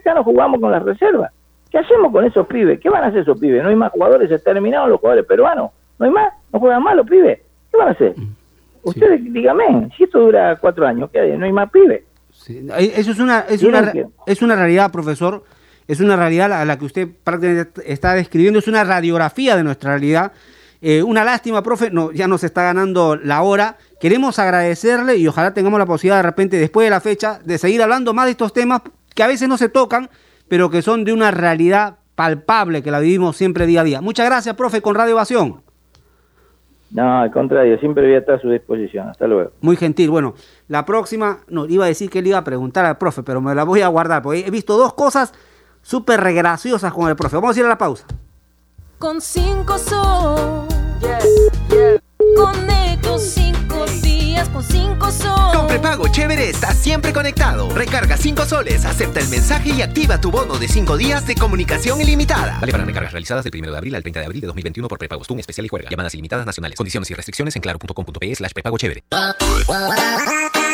qué acá no jugamos con las reservas? ¿Qué hacemos con esos pibes? ¿Qué van a hacer esos pibes? ¿No hay más jugadores? ¿Se terminaron los jugadores peruanos? ¿No hay más? ¿No juegan más los pibes? ¿Qué van a hacer? Ustedes díganme, si esto dura cuatro años, ¿qué hay? ¿No hay más pibes? Eso es una, es una, es una realidad, profesor. Es una realidad a la que usted prácticamente está describiendo. Es una radiografía de nuestra realidad. Eh, una lástima, profe, no, ya nos está ganando la hora. Queremos agradecerle y ojalá tengamos la posibilidad de repente, después de la fecha, de seguir hablando más de estos temas que a veces no se tocan, pero que son de una realidad palpable que la vivimos siempre día a día. Muchas gracias, profe, con Radio Evasión. No, al contrario, siempre voy a estar a su disposición. Hasta luego. Muy gentil. Bueno, la próxima, no, iba a decir que le iba a preguntar al profe, pero me la voy a guardar, porque he visto dos cosas súper regraciosas con el profe. Vamos a ir a la pausa. Con cinco sol. Con con 5 soles. Con prepago chévere estás siempre conectado. Recarga 5 soles, acepta el mensaje y activa tu bono de 5 días de comunicación ilimitada. Vale para recargas realizadas del 1 de abril al 30 de abril de 2021 por prepago TUN especial y juega. Llamadas ilimitadas nacionales. Condiciones y restricciones en claro.com.pe slash prepago chévere.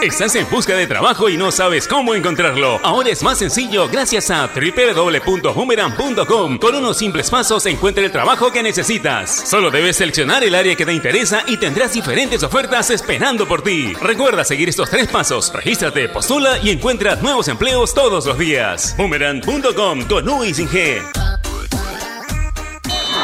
¿Estás en busca de trabajo y no sabes cómo encontrarlo? Ahora es más sencillo gracias a www.boomerang.com. Con unos simples pasos encuentra el trabajo que necesitas. Solo debes seleccionar el área que te interesa y tendrás diferentes ofertas esperando por ti. Recuerda seguir estos tres pasos. Regístrate, postula y encuentra nuevos empleos todos los días. Boomerang.com con.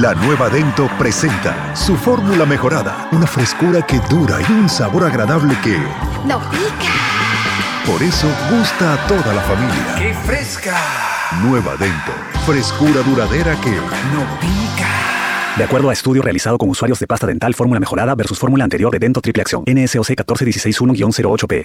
La nueva Dento presenta su fórmula mejorada, una frescura que dura y un sabor agradable que... ¡No pica! Por eso gusta a toda la familia. ¡Qué fresca! Nueva Dento, frescura duradera que... ¡No pica! De acuerdo a estudio realizado con usuarios de pasta dental fórmula mejorada versus fórmula anterior de Dento Triple Acción, NSOC 14161-08P.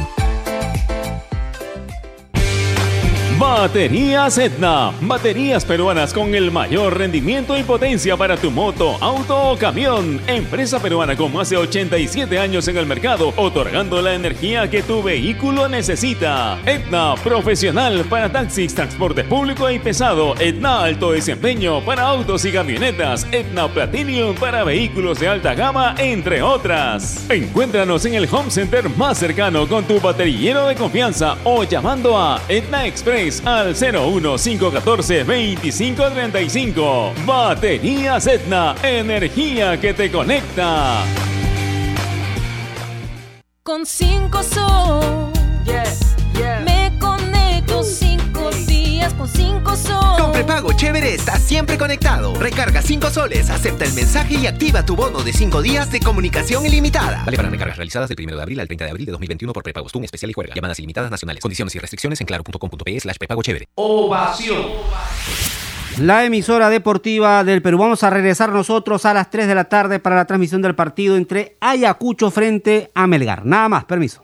Baterías Etna. Baterías peruanas con el mayor rendimiento y potencia para tu moto, auto o camión. Empresa peruana con más de 87 años en el mercado, otorgando la energía que tu vehículo necesita. Etna, profesional para taxis, transporte público y pesado. Etna, alto desempeño para autos y camionetas. Etna Platinum para vehículos de alta gama, entre otras. Encuéntranos en el Home Center más cercano con tu baterillero de confianza o llamando a Etna Express al 01514 2535. Baterías Etna, energía que te conecta. Con 5 sol, me conecto Chévere está siempre conectado. Recarga 5 soles, acepta el mensaje y activa tu bono de 5 días de comunicación ilimitada. Vale para recargas realizadas del 1 de abril al 30 de abril de 2021 por prepagos TUN especial y juega. Llamadas ilimitadas nacionales. Condiciones y restricciones en claro.com.pe slash prepago chévere. Ovación. La emisora deportiva del Perú. Vamos a regresar nosotros a las 3 de la tarde para la transmisión del partido entre Ayacucho frente a Melgar. Nada más, permiso.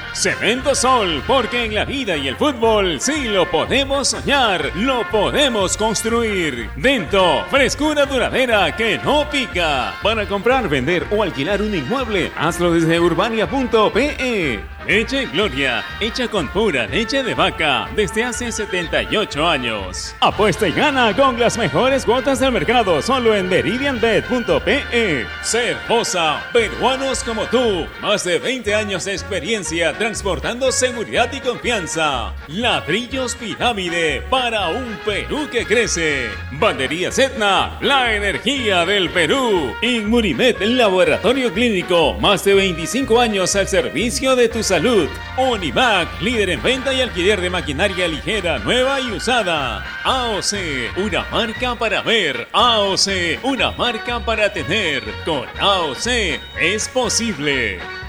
Cemento Sol, porque en la vida y el fútbol sí lo podemos soñar, lo podemos construir. Dento, frescura duradera que no pica. Para comprar, vender o alquilar un inmueble, hazlo desde urbania.pe. Leche Gloria, hecha con pura leche de vaca desde hace 78 años. Apuesta y gana con las mejores cuotas del mercado solo en meridianbet.pe. Ser peruanos como tú, más de 20 años de experiencia transportando seguridad y confianza. Ladrillos Pirámide para un Perú que crece. Bandería Etna, la energía del Perú. Inmunimed, laboratorio clínico, más de 25 años al servicio de tus salud. Univac, líder en venta y alquiler de maquinaria ligera, nueva y usada. AOC, una marca para ver. AOC, una marca para tener. Con AOC es posible.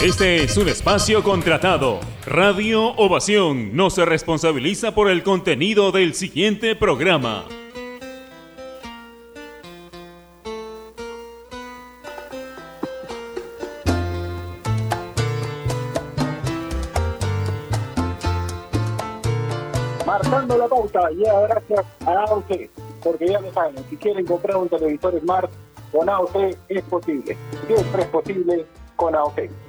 Este es un espacio contratado. Radio Ovación no se responsabiliza por el contenido del siguiente programa. marcando la pauta ya gracias a AOC, porque ya lo saben, si quieren comprar un televisor Smart con AOC es posible, siempre es posible con AOC.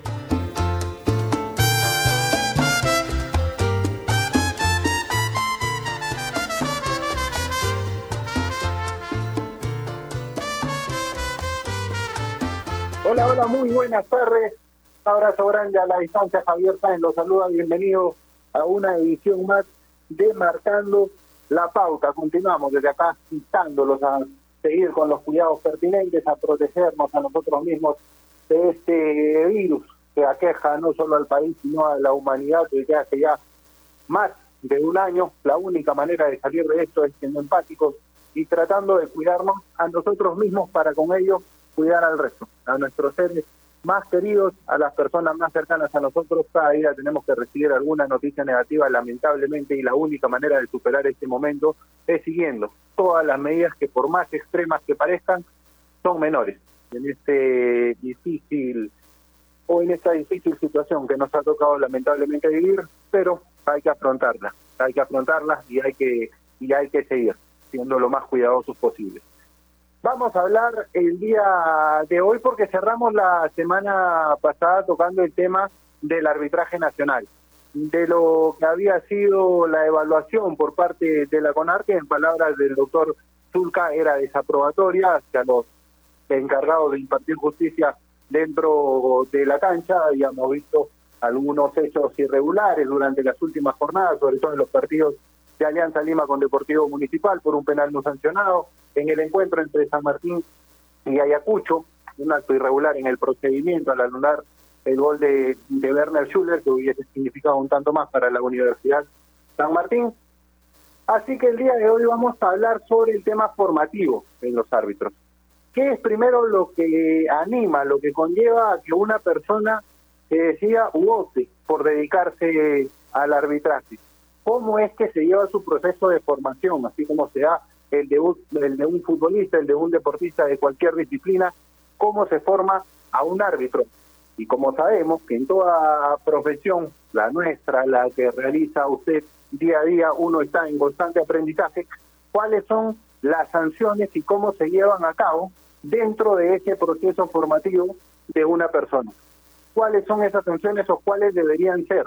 Hola, muy buenas tardes. Abrazo grande a la distancia, Javier Sáenz los saluda, bienvenido a una edición más de Marcando la Pauta. Continuamos desde acá instándolos a seguir con los cuidados pertinentes, a protegernos a nosotros mismos de este virus que aqueja no solo al país, sino a la humanidad desde hace ya más de un año. La única manera de salir de esto es siendo empáticos y tratando de cuidarnos a nosotros mismos para con ello cuidar al resto, a nuestros seres más queridos, a las personas más cercanas a nosotros. Cada día tenemos que recibir alguna noticia negativa, lamentablemente, y la única manera de superar este momento es siguiendo todas las medidas que, por más extremas que parezcan, son menores. En este difícil o en esta difícil situación que nos ha tocado lamentablemente vivir, pero hay que afrontarla, hay que afrontarla y hay que y hay que seguir siendo lo más cuidadosos posible. Vamos a hablar el día de hoy porque cerramos la semana pasada tocando el tema del arbitraje nacional, de lo que había sido la evaluación por parte de la CONAR, que en palabras del doctor Zulca era desaprobatoria hacia los encargados de impartir justicia dentro de la cancha. Habíamos visto algunos hechos irregulares durante las últimas jornadas, sobre todo en los partidos de Alianza Lima con Deportivo Municipal por un penal no sancionado, en el encuentro entre San Martín y Ayacucho, un acto irregular en el procedimiento al anular el gol de, Werner Schuller, que hubiese significado un tanto más para la Universidad San Martín. Así que el día de hoy vamos a hablar sobre el tema formativo en los árbitros. ¿Qué es primero lo que anima, lo que conlleva a que una persona se decida u opte por dedicarse al arbitraje? ¿Cómo es que se lleva su proceso de formación, así como se da el de, un, el de un futbolista, el de un deportista de cualquier disciplina, cómo se forma a un árbitro. Y como sabemos que en toda profesión, la nuestra, la que realiza usted día a día, uno está en constante aprendizaje, ¿cuáles son las sanciones y cómo se llevan a cabo dentro de ese proceso formativo de una persona? ¿Cuáles son esas sanciones o cuáles deberían ser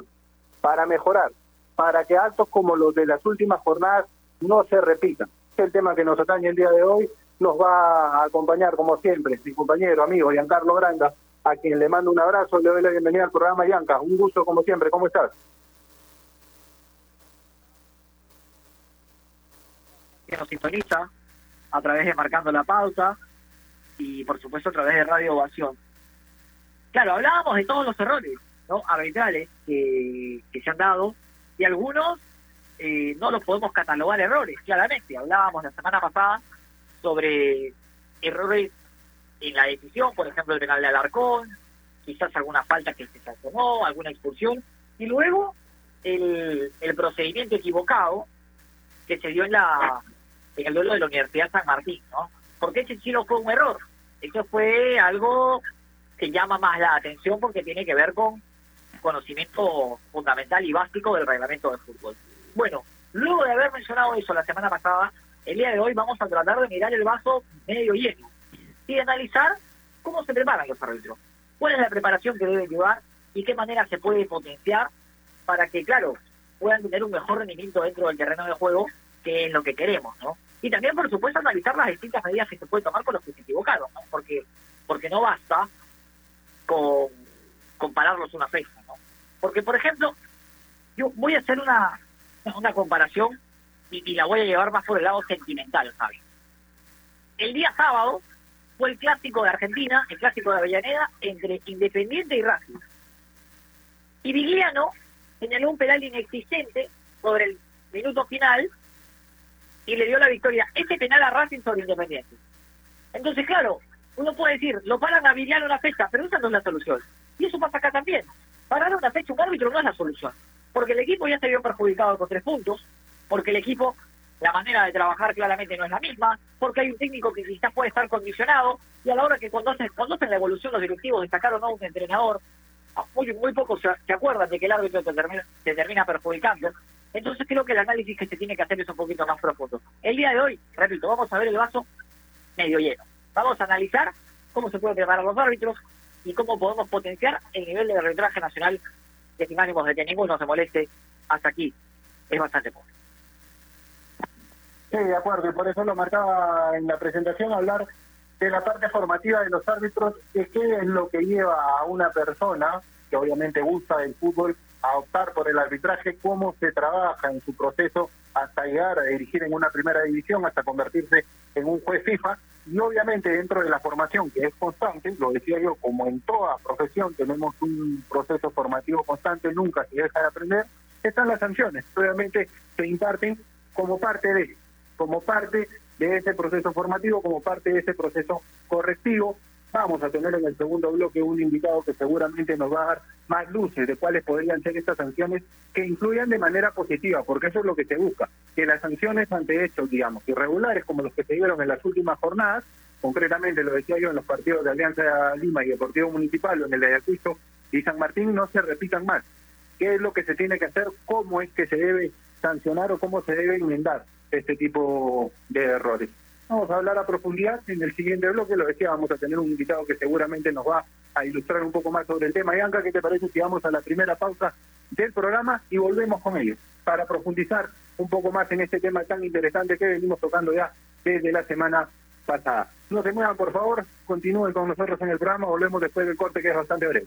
para mejorar, para que actos como los de las últimas jornadas no se repitan? El tema que nos atañe el día de hoy. Nos va a acompañar, como siempre, mi compañero, amigo, Giancarlo Granda, a quien le mando un abrazo, le doy la bienvenida al programa Yanka. Un gusto, como siempre. ¿Cómo estás? Que nos sintoniza a través de Marcando la Pauta y, por supuesto, a través de Radio Ovación. Claro, hablábamos de todos los errores ¿no? arbitrales que se han dado y algunos eh, no los podemos catalogar errores, claramente. Hablábamos la semana pasada sobre errores en la decisión, por ejemplo, el penal de Alarcón, quizás alguna falta que se sancionó, alguna expulsión, y luego el, el procedimiento equivocado que se dio en la en el duelo de la Universidad San Martín, ¿no? Porque ese sí no fue un error, eso fue algo que llama más la atención porque tiene que ver con conocimiento fundamental y básico del reglamento de fútbol. Bueno, luego de haber mencionado eso la semana pasada, el día de hoy vamos a tratar de mirar el vaso medio lleno y analizar cómo se preparan los árbitros, cuál es la preparación que deben llevar y qué manera se puede potenciar para que, claro, puedan tener un mejor rendimiento dentro del terreno de juego, que es lo que queremos, ¿no? Y también, por supuesto, analizar las distintas medidas que se pueden tomar con los que se equivocaron, ¿no? Porque, porque no basta con compararlos una fecha. Porque, por ejemplo, yo voy a hacer una, una comparación y, la voy a llevar más por el lado sentimental, ¿sabes? El día sábado fue el clásico de Argentina, el clásico de Avellaneda, entre Independiente y Racing. Y Vigliano señaló un penal inexistente sobre el minuto final y le dio la victoria. Ese penal a Racing sobre Independiente. Entonces, claro, uno puede decir, lo paran a Vigliano una fecha, pero esa no es la solución. Y eso pasa acá también. Parar una fecha un árbitro no es la solución. Porque el equipo ya se vio perjudicado con tres puntos, porque el equipo la manera de trabajar claramente no es la misma, porque hay un técnico que quizás puede estar condicionado, y a la hora que cuando hacen, la evolución los directivos destacaron a un entrenador, muy, muy pocos se, se, acuerdan de que el árbitro te termina, te termina perjudicando. Entonces creo que el análisis que se tiene que hacer es un poquito más profundo. El día de hoy, repito, vamos a ver el vaso medio lleno. Vamos a analizar cómo se pueden preparar los árbitros y cómo podemos potenciar el nivel de arbitraje nacional que sin ánimos de que ninguno se moleste hasta aquí es bastante poco. Sí, de acuerdo, y por eso lo marcaba en la presentación hablar de la parte formativa de los árbitros, de qué es lo que lleva a una persona que obviamente gusta del fútbol a optar por el arbitraje, cómo se trabaja en su proceso hasta llegar a dirigir en una primera división, hasta convertirse en un juez FIFA, y obviamente dentro de la formación que es constante, lo decía yo, como en toda profesión tenemos un proceso formativo constante, nunca se deja de aprender, están las sanciones, obviamente se imparten como parte de como parte de ese proceso formativo, como parte de ese proceso correctivo. Vamos a tener en el segundo bloque un invitado que seguramente nos va a dar más luces de cuáles podrían ser estas sanciones que influyan de manera positiva, porque eso es lo que se busca, que las sanciones ante hechos, digamos, irregulares como los que se dieron en las últimas jornadas, concretamente lo decía yo en los partidos de Alianza Lima y Deportivo Municipal, o en el de Ayacucho y San Martín, no se repitan más. ¿Qué es lo que se tiene que hacer? ¿Cómo es que se debe sancionar o cómo se debe enmendar este tipo de errores. Vamos a hablar a profundidad en el siguiente bloque, lo decía, vamos a tener un invitado que seguramente nos va a ilustrar un poco más sobre el tema. Yanka, ¿qué te parece si vamos a la primera pausa del programa y volvemos con ellos para profundizar un poco más en este tema tan interesante que venimos tocando ya desde la semana pasada? No se muevan, por favor, continúen con nosotros en el programa, volvemos después del corte que es bastante breve.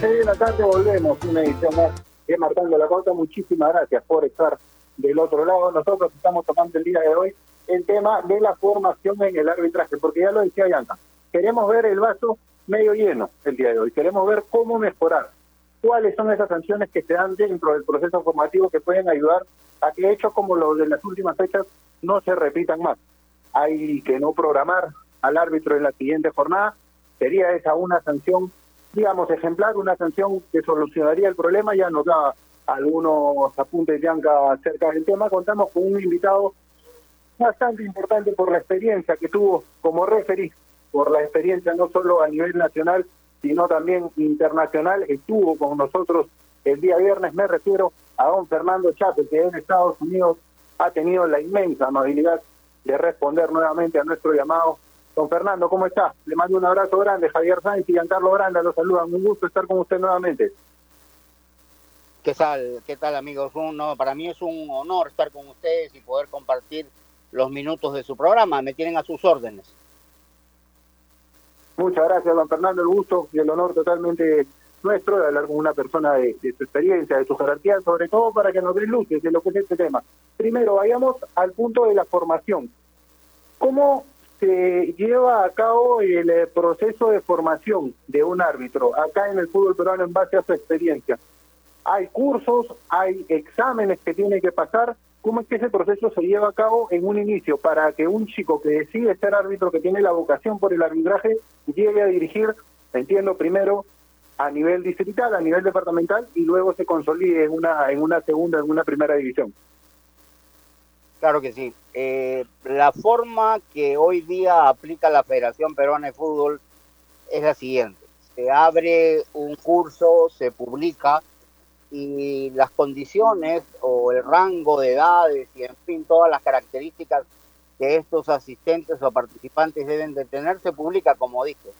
2 y 14 de la tarde volvemos, una edición más de Marcando la Pauta. Muchísimas gracias por estar del otro lado. Nosotros estamos tocando el día de hoy el tema de la formación en el arbitraje, porque ya lo decía Yanka, queremos ver el vaso medio lleno el día de hoy, queremos ver cómo mejorar, cuáles son esas sanciones que se dan dentro del proceso formativo que pueden ayudar a que hechos como los de las últimas fechas no se repitan más. Hay que no programar al árbitro en la siguiente jornada, sería esa una sanción, digamos, ejemplar, una sanción que solucionaría el problema, ya nos da algunos apuntes Yanka acerca del tema, contamos con un invitado bastante importante por la experiencia que tuvo como referee, por la experiencia no solo a nivel nacional, sino también internacional. Estuvo con nosotros el día viernes, me refiero a don Fernando Chape, que en Estados Unidos ha tenido la inmensa amabilidad de responder nuevamente a nuestro llamado. Don Fernando, ¿cómo está? Le mando un abrazo grande. Javier Sáenz y Giancarlo Granda los saludan. Un gusto estar con usted nuevamente. ¿Qué tal? ¿Qué tal, amigos? No, para mí es un honor estar con ustedes y poder compartir los minutos de su programa. Me tienen a sus órdenes. Muchas gracias, don Fernando. El gusto y el honor totalmente nuestro de hablar con una persona de, de su experiencia, de su jerarquía, sobre todo para que nos dé luces de lo que es este tema. Primero, vayamos al punto de la formación. ¿Cómo se lleva a cabo el eh, proceso de formación de un árbitro acá en el fútbol peruano en base a su experiencia? Hay cursos, hay exámenes que tiene que pasar. ¿Cómo es que ese proceso se lleva a cabo en un inicio para que un chico que decide ser árbitro, que tiene la vocación por el arbitraje, llegue a dirigir, entiendo, primero a nivel distrital, a nivel departamental y luego se consolide en una, en una segunda, en una primera división? Claro que sí. Eh, la forma que hoy día aplica la Federación Peruana de Fútbol es la siguiente. Se abre un curso, se publica y las condiciones o el rango de edades y en fin todas las características que estos asistentes o participantes deben de tener se publica como dije.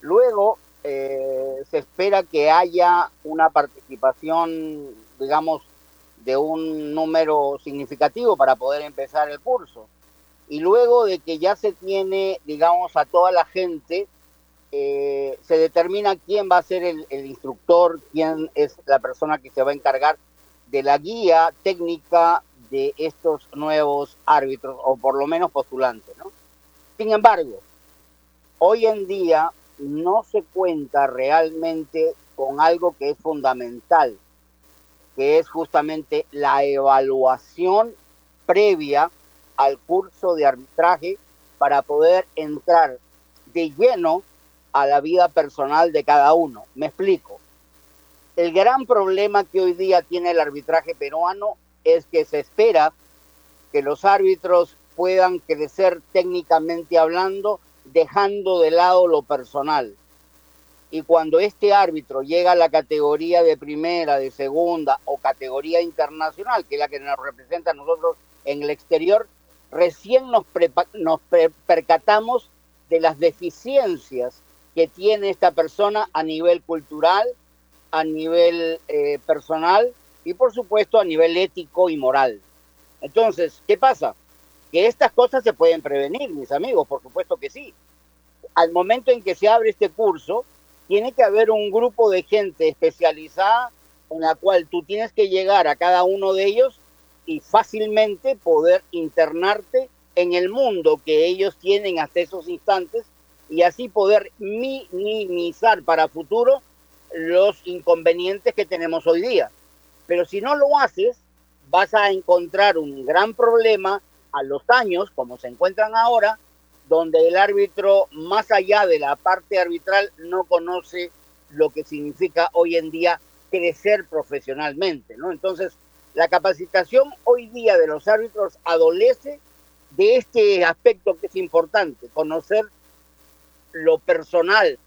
Luego eh, se espera que haya una participación, digamos, de un número significativo para poder empezar el curso. Y luego de que ya se tiene, digamos, a toda la gente, eh, se determina quién va a ser el, el, instructor, quién es la persona que se va a encargar de la guía técnica de estos nuevos árbitros, o por lo menos postulantes. ¿no? Sin embargo, hoy en día no se cuenta realmente con algo que es fundamental, que es justamente la evaluación previa al curso de arbitraje para poder entrar de lleno a la vida personal de cada uno. Me explico. El gran problema que hoy día tiene el arbitraje peruano es que se espera que los árbitros puedan crecer técnicamente hablando, dejando de lado lo personal. Y cuando este árbitro llega a la categoría de primera, de segunda o categoría internacional, que es la que nos representa a nosotros en el exterior, recién nos, nos percatamos de las deficiencias que tiene esta persona a nivel cultural, a nivel eh, personal y por supuesto a nivel ético y moral. Entonces, ¿qué pasa? Que estas cosas se pueden prevenir, mis amigos, por supuesto que sí. Al momento en que se abre este curso, tiene que haber un grupo de gente especializada en la cual tú tienes que llegar a cada uno de ellos y fácilmente poder internarte en el mundo que ellos tienen hasta esos instantes y así poder minimizar para futuro los inconvenientes que tenemos hoy día. Pero si no lo haces, vas a encontrar un gran problema a los años, como se encuentran ahora, donde el árbitro, más allá de la parte arbitral, no conoce lo que significa hoy en día crecer profesionalmente, ¿no? Entonces, la capacitación hoy día de los árbitros adolece de este aspecto que es importante, conocer lo personal,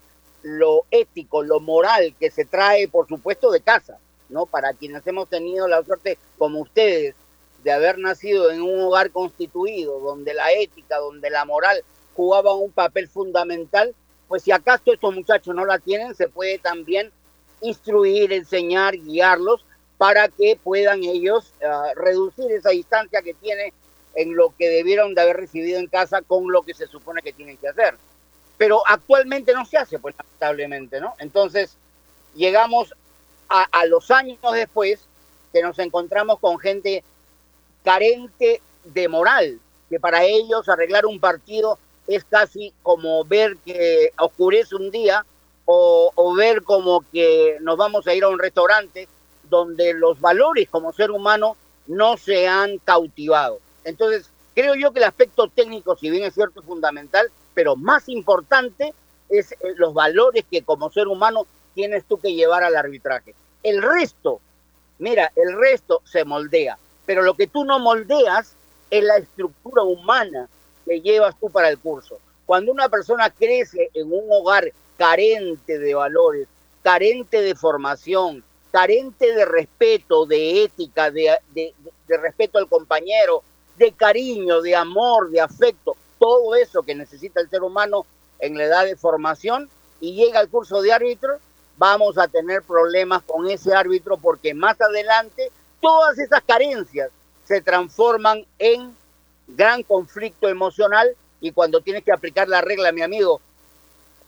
lo ético, lo moral que se trae, por supuesto, de casa, ¿no? Para quienes hemos tenido la suerte, como ustedes, de haber nacido en un hogar constituido, donde la ética, donde la moral jugaba un papel fundamental, pues si acaso estos muchachos no la tienen, se puede también instruir, enseñar, guiarlos para que puedan ellos uh, reducir esa distancia que tiene en lo que debieron de haber recibido en casa con lo que se supone que tienen que hacer. Pero actualmente no se hace, pues lamentablemente, ¿no? Entonces, llegamos a los años después que nos encontramos con gente carente de moral, que para ellos arreglar un partido es casi como ver que oscurece un día o, ver como que nos vamos a ir a un restaurante donde los valores como ser humano no se han cautivado. Entonces, creo yo que el aspecto técnico, si bien es cierto, es fundamental, pero más importante es los valores que como ser humano tienes tú que llevar al arbitraje. El resto, mira, el resto se moldea, pero lo que tú no moldeas es la estructura humana que llevas tú para el curso. Cuando una persona crece en un hogar carente de valores, carente de formación, carente de respeto, de ética, de, de, respeto al compañero, de cariño, de amor, de afecto, todo eso que necesita el ser humano en la edad de formación y llega al curso de árbitro, vamos a tener problemas con ese árbitro porque más adelante todas esas carencias se transforman en gran conflicto emocional y cuando tienes que aplicar la regla, mi amigo,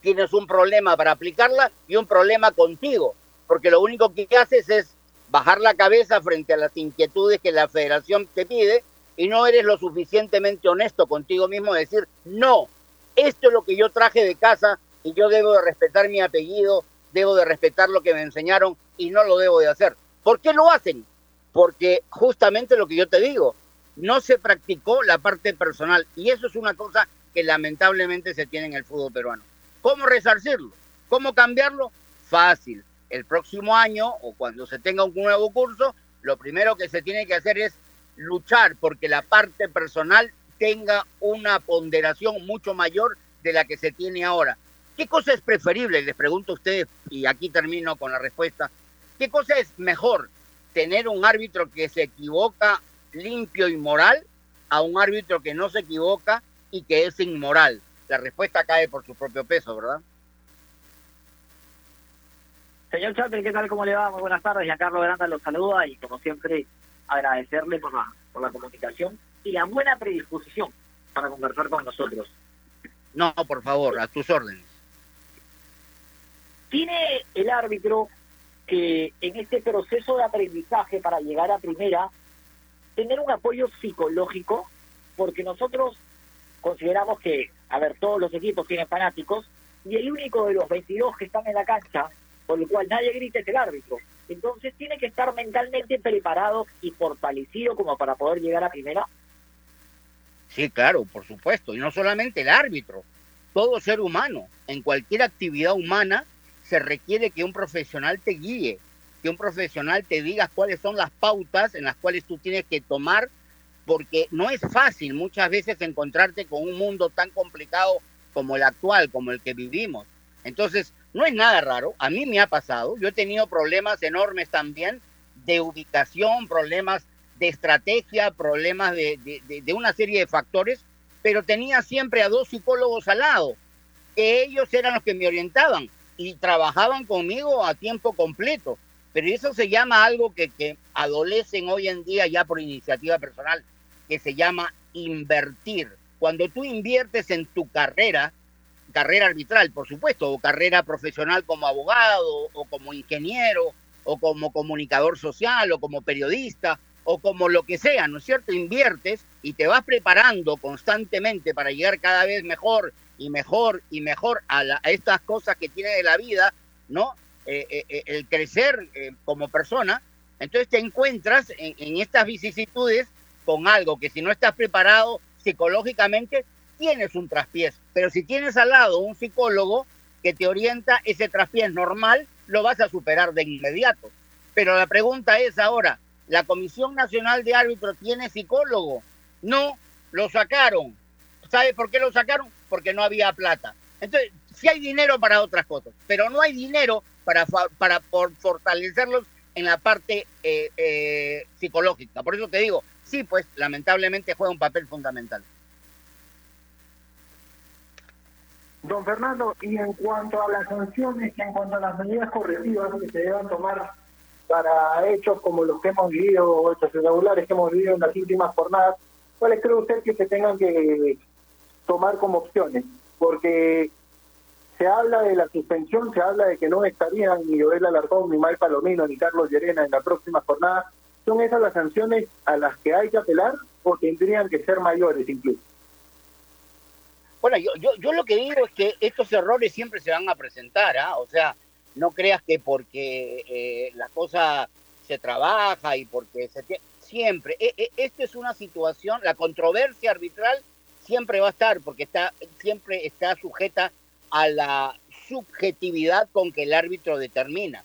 tienes un problema para aplicarla y un problema contigo, porque lo único que haces es bajar la cabeza frente a las inquietudes que la federación te pide y no eres lo suficientemente honesto contigo mismo de decir, no, esto es lo que yo traje de casa y yo debo de respetar mi apellido, debo de respetar lo que me enseñaron y no lo debo de hacer. ¿Por qué lo hacen? Porque justamente lo que yo te digo, no se practicó la parte personal y eso es una cosa que lamentablemente se tiene en el fútbol peruano. ¿Cómo resarcirlo? ¿Cómo cambiarlo? Fácil. El próximo año o cuando se tenga un nuevo curso, lo primero que se tiene que hacer es luchar porque la parte personal tenga una ponderación mucho mayor de la que se tiene ahora. ¿Qué cosa es preferible? Les pregunto a ustedes, y aquí termino con la respuesta. ¿Qué cosa es mejor? ¿Tener un árbitro que se equivoca limpio y moral a un árbitro que no se equivoca y que es inmoral? La respuesta cae por su propio peso, ¿verdad? Señor Chapel, ¿qué tal? ¿Cómo le va? Muy buenas tardes. Giancarlo Granda los saluda y como siempre agradecerle por la, por la comunicación y la buena predisposición para conversar con nosotros. No, por favor, a tus órdenes. ¿Tiene el árbitro que en este proceso de aprendizaje para llegar a primera tener un apoyo psicológico? Porque nosotros consideramos que, a ver, todos los equipos tienen fanáticos y el único de los 22 que están en la cancha, por lo cual nadie grita es el árbitro. Entonces tiene que estar mentalmente preparado y fortalecido como para poder llegar a primera. Sí, claro, por supuesto. Y no solamente el árbitro, todo ser humano, en cualquier actividad humana, se requiere que un profesional te guíe, que un profesional te diga cuáles son las pautas en las cuales tú tienes que tomar, porque no es fácil muchas veces encontrarte con un mundo tan complicado como el actual, como el que vivimos. Entonces, no es nada raro, a mí me ha pasado, yo he tenido problemas enormes también de ubicación, problemas de estrategia, problemas de, de, de, una serie de factores, pero tenía siempre a dos psicólogos al lado, que ellos eran los que me orientaban y trabajaban conmigo a tiempo completo. Pero eso se llama algo que, que adolecen hoy en día ya por iniciativa personal, que se llama invertir. Cuando tú inviertes en tu carrera, carrera arbitral, por supuesto, o carrera profesional como abogado, o como ingeniero, o como comunicador social, o como periodista, o como lo que sea, ¿no es cierto? Inviertes y te vas preparando constantemente para llegar cada vez mejor y mejor y mejor a, la, a estas cosas que tiene de la vida, ¿no? Eh, eh, el crecer eh, como persona. Entonces te encuentras en, en estas vicisitudes con algo que si no estás preparado psicológicamente, tienes un traspiés. Pero si tienes al lado un psicólogo que te orienta, ese traspiés normal lo vas a superar de inmediato. Pero la pregunta es ahora, ¿la Comisión Nacional de Árbitros tiene psicólogo? No, lo sacaron. ¿Sabe por qué lo sacaron? Porque no había plata. Entonces, sí hay dinero para otras cosas, pero no hay dinero para, para por fortalecerlos en la parte eh, eh, psicológica. Por eso te digo, sí, pues lamentablemente juega un papel fundamental. Don Fernando, y en cuanto a las sanciones, en cuanto a las medidas correctivas que se deban tomar para hechos como los que hemos vivido, hechos irregulares que hemos vivido en las últimas jornadas, ¿cuáles cree usted que se tengan que tomar como opciones? Porque se habla de la suspensión, se habla de que no estarían ni Joel Alarcón, ni Mal Palomino, ni Carlos Llerena en la próxima jornada. ¿Son esas las sanciones a las que hay que apelar o tendrían que ser mayores incluso? Bueno, yo, yo, yo lo que digo es que estos errores siempre se van a presentar, ¿ah? O sea, no creas que porque eh, la cosa se trabaja y porque se siempre, e, e, esta es una situación, la controversia arbitral siempre va a estar porque está siempre está sujeta a la subjetividad con que el árbitro determina.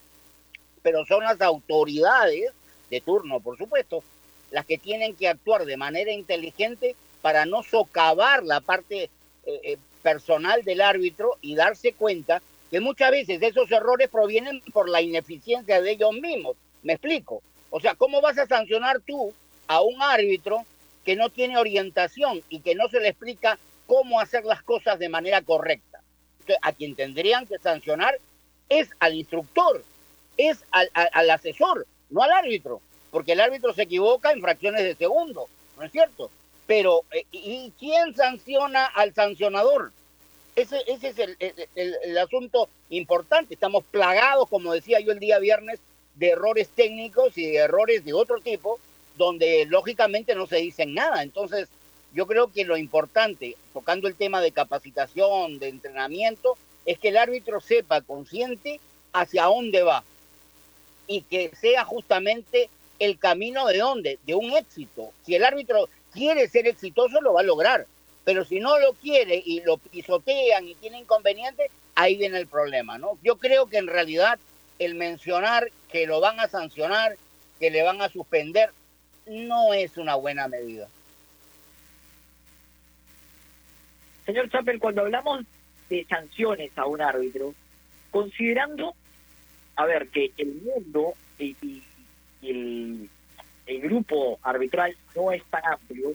Pero son las autoridades de turno, por supuesto, las que tienen que actuar de manera inteligente para no socavar la parte eh, eh, personal del árbitro y darse cuenta que muchas veces esos errores provienen por la ineficiencia de ellos mismos. ¿Me explico? O sea, ¿cómo vas a sancionar tú a un árbitro que no tiene orientación y que no se le explica cómo hacer las cosas de manera correcta? a quien tendrían que sancionar es al instructor, es al, asesor, no al árbitro, porque el árbitro se equivoca en fracciones de segundo, ¿no es cierto? Pero, eh, ¿y quién sanciona al sancionador? Ese, ese es el, el, asunto importante. Estamos plagados, como decía yo el día viernes, de errores técnicos y de errores de otro tipo, donde lógicamente no se dicen nada. Entonces, yo creo que lo importante, tocando el tema de capacitación, de entrenamiento, es que el árbitro sepa consciente hacia dónde va y que sea justamente el camino de dónde, de un éxito. Si el árbitro quiere ser exitoso, lo va a lograr. Pero si no lo quiere y lo pisotean y tiene inconvenientes, ahí viene el problema, ¿no? Yo creo que en realidad el mencionar que lo van a sancionar, que le van a suspender, no es una buena medida. Señor Chappell, cuando hablamos de sanciones a un árbitro, considerando, a ver, que el mundo y, el, grupo arbitral no es tan amplio,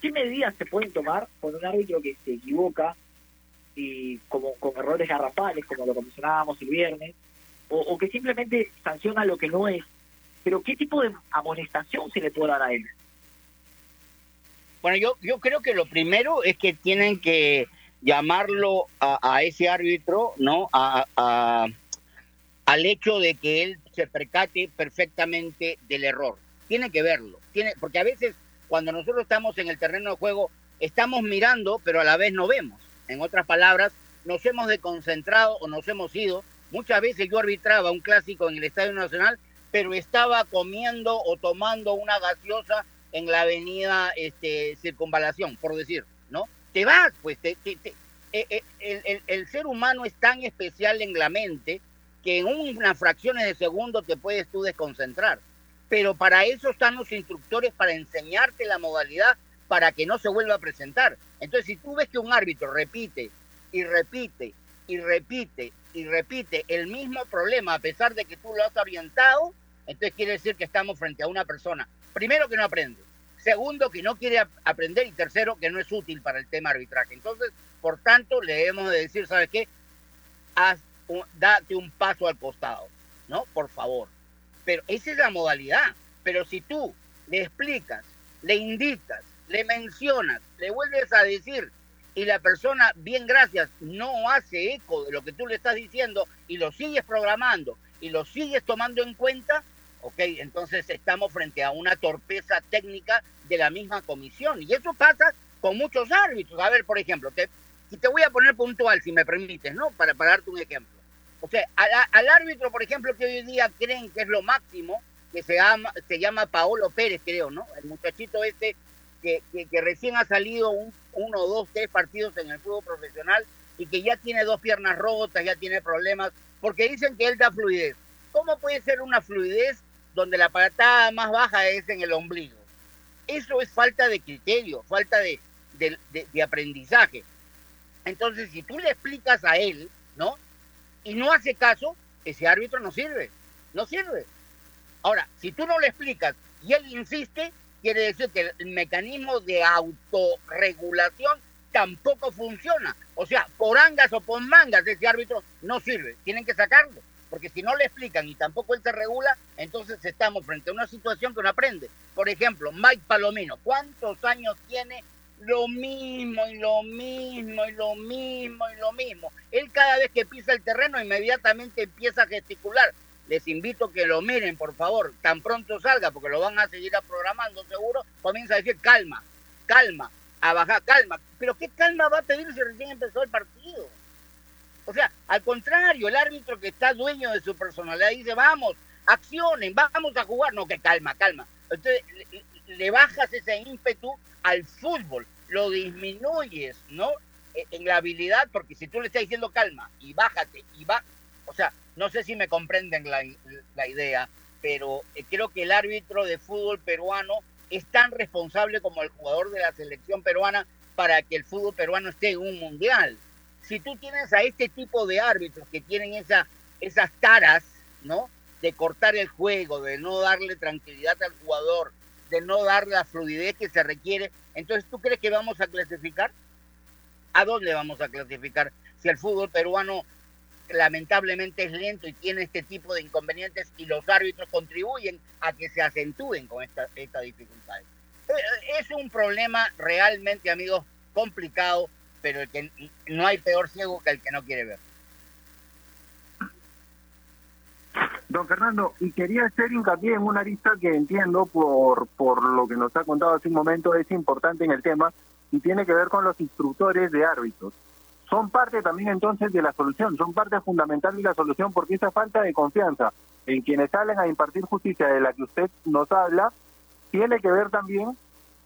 ¿Qué medidas se pueden tomar con un árbitro que se equivoca y como con errores garrafales, como lo mencionábamos el viernes, o, que simplemente sanciona lo que no es? Pero ¿qué tipo de amonestación se le puede dar a él? Bueno, yo, yo creo que lo primero es que tienen que llamarlo a, ese árbitro, ¿no? A, al hecho de que él se percate perfectamente del error. Tiene que verlo, tiene, porque a veces cuando nosotros estamos en el terreno de juego, estamos mirando, pero a la vez no vemos. En otras palabras, nos hemos desconcentrado o nos hemos ido. Muchas veces yo arbitraba un clásico en el Estadio Nacional, pero estaba comiendo o tomando una gaseosa en la avenida este, Circunvalación, por decir, ¿no? Te vas, pues, te, eh, eh, el, el, ser humano es tan especial en la mente que en unas fracciones de segundo te puedes tú desconcentrar pero para eso están los instructores, para enseñarte la modalidad para que no se vuelva a presentar. Entonces, si tú ves que un árbitro repite y repite y repite y repite el mismo problema a pesar de que tú lo has orientado, entonces quiere decir que estamos frente a una persona, primero que no aprende, segundo que no quiere aprender y tercero que no es útil para el tema arbitraje. Entonces, por tanto, le debemos de decir, ¿sabes qué? Haz date un paso al costado, ¿no? Por favor. Pero esa es la modalidad. Pero si tú le explicas, le indicas, le mencionas, le vuelves a decir y la persona, bien gracias, no hace eco de lo que tú le estás diciendo y lo sigues programando y lo sigues tomando en cuenta, ok, entonces estamos frente a una torpeza técnica de la misma comisión. Y eso pasa con muchos árbitros. A ver, por ejemplo, te, te voy a poner puntual, si me permites, ¿no? Para, para darte un ejemplo. O sea, al, árbitro, por ejemplo, que hoy día creen que es lo máximo, que se llama, se llama Paolo Pérez, creo, ¿no? El muchachito este que, que, recién ha salido un, uno, dos, tres partidos en el fútbol profesional y que ya tiene dos piernas rotas, ya tiene problemas, porque dicen que él da fluidez. ¿Cómo puede ser una fluidez donde la patada más baja es en el ombligo? Eso es falta de criterio, falta de, de aprendizaje. Entonces, si tú le explicas a él, ¿no? Y no hace caso, ese árbitro no sirve, no sirve. Ahora, si tú no le explicas y él insiste, quiere decir que el mecanismo de autorregulación tampoco funciona. O sea, por angas o por mangas ese árbitro no sirve, tienen que sacarlo. Porque si no le explican y tampoco él se regula, entonces estamos frente a una situación que no aprende. Por ejemplo, Mike Palomino, ¿cuántos años tiene lo mismo y lo mismo y lo mismo y lo mismo? Él cada vez que pisa el terreno inmediatamente empieza a gesticular. Les invito que lo miren, por favor, tan pronto salga, porque lo van a seguir programando seguro, comienza a decir calma, calma, a bajar, calma. Pero ¿qué calma va a pedir si recién empezó el partido? O sea, al contrario, el árbitro que está dueño de su personalidad dice, vamos, accionen, vamos a jugar. No, que calma, calma. Entonces, le, bajas ese ímpetu al fútbol, lo disminuyes, ¿no? E, En la habilidad, porque si tú le estás diciendo calma y bájate y va, o sea, no sé si me comprenden la, la idea, pero eh, creo que el árbitro de fútbol peruano es tan responsable como el jugador de la selección peruana para que el fútbol peruano esté en un mundial si tú tienes a este tipo de árbitros que tienen esa, esas taras, ¿no? De cortar el juego, de no darle tranquilidad al jugador, de no darle la fluidez que se requiere, entonces ¿tú crees que vamos a clasificar? ¿A dónde vamos a clasificar? Si el fútbol peruano lamentablemente es lento y tiene este tipo de inconvenientes y los árbitros contribuyen a que se acentúen con esta, esta dificultad. Es un problema realmente, amigos, complicado pero el que no hay peor ciego que el que no quiere ver. Don Fernando, y quería hacer hincapié en una lista que entiendo por, por lo que nos ha contado hace un momento es importante en el tema y tiene que ver con los instructores de árbitros. Son parte también entonces de la solución, son parte fundamental de la solución porque esa falta de confianza en quienes salen a impartir justicia de la que usted nos habla tiene que ver también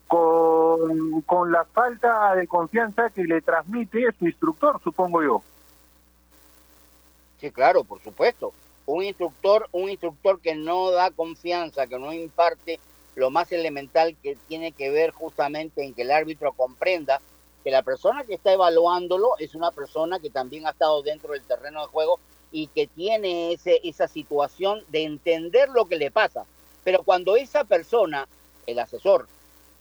con, con la falta de confianza que le transmite su instructor, supongo yo. Sí, claro, por supuesto. Un instructor, un instructor que no da confianza, que no imparte lo más elemental que tiene que ver justamente en que el árbitro comprenda que la persona que está evaluándolo es una persona que también ha estado dentro del terreno de juego y que tiene ese, esa situación de entender lo que le pasa. Pero cuando esa persona, el asesor,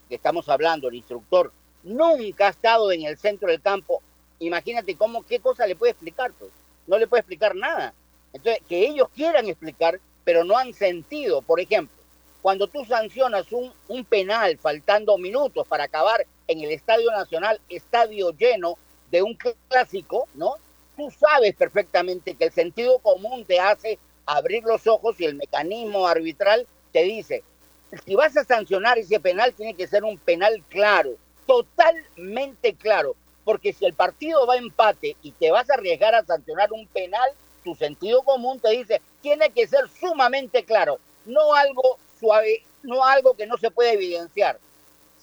que estamos hablando, el instructor, nunca ha estado en el centro del campo, imagínate cómo, qué cosa le puede explicar, pues. No le puede explicar nada. Entonces, que ellos quieran explicar, pero no han sentido, por ejemplo, cuando tú sancionas un, un penal faltando minutos para acabar en el Estadio Nacional, estadio lleno de un clásico, ¿no? Tú sabes perfectamente que el sentido común te hace abrir los ojos y el mecanismo arbitral te dice, si vas a sancionar ese penal, tiene que ser un penal claro, totalmente claro, porque si el partido va a empate y te vas a arriesgar a sancionar un penal, tu sentido común te dice, tiene que ser sumamente claro, no algo suave, no algo que no se puede evidenciar.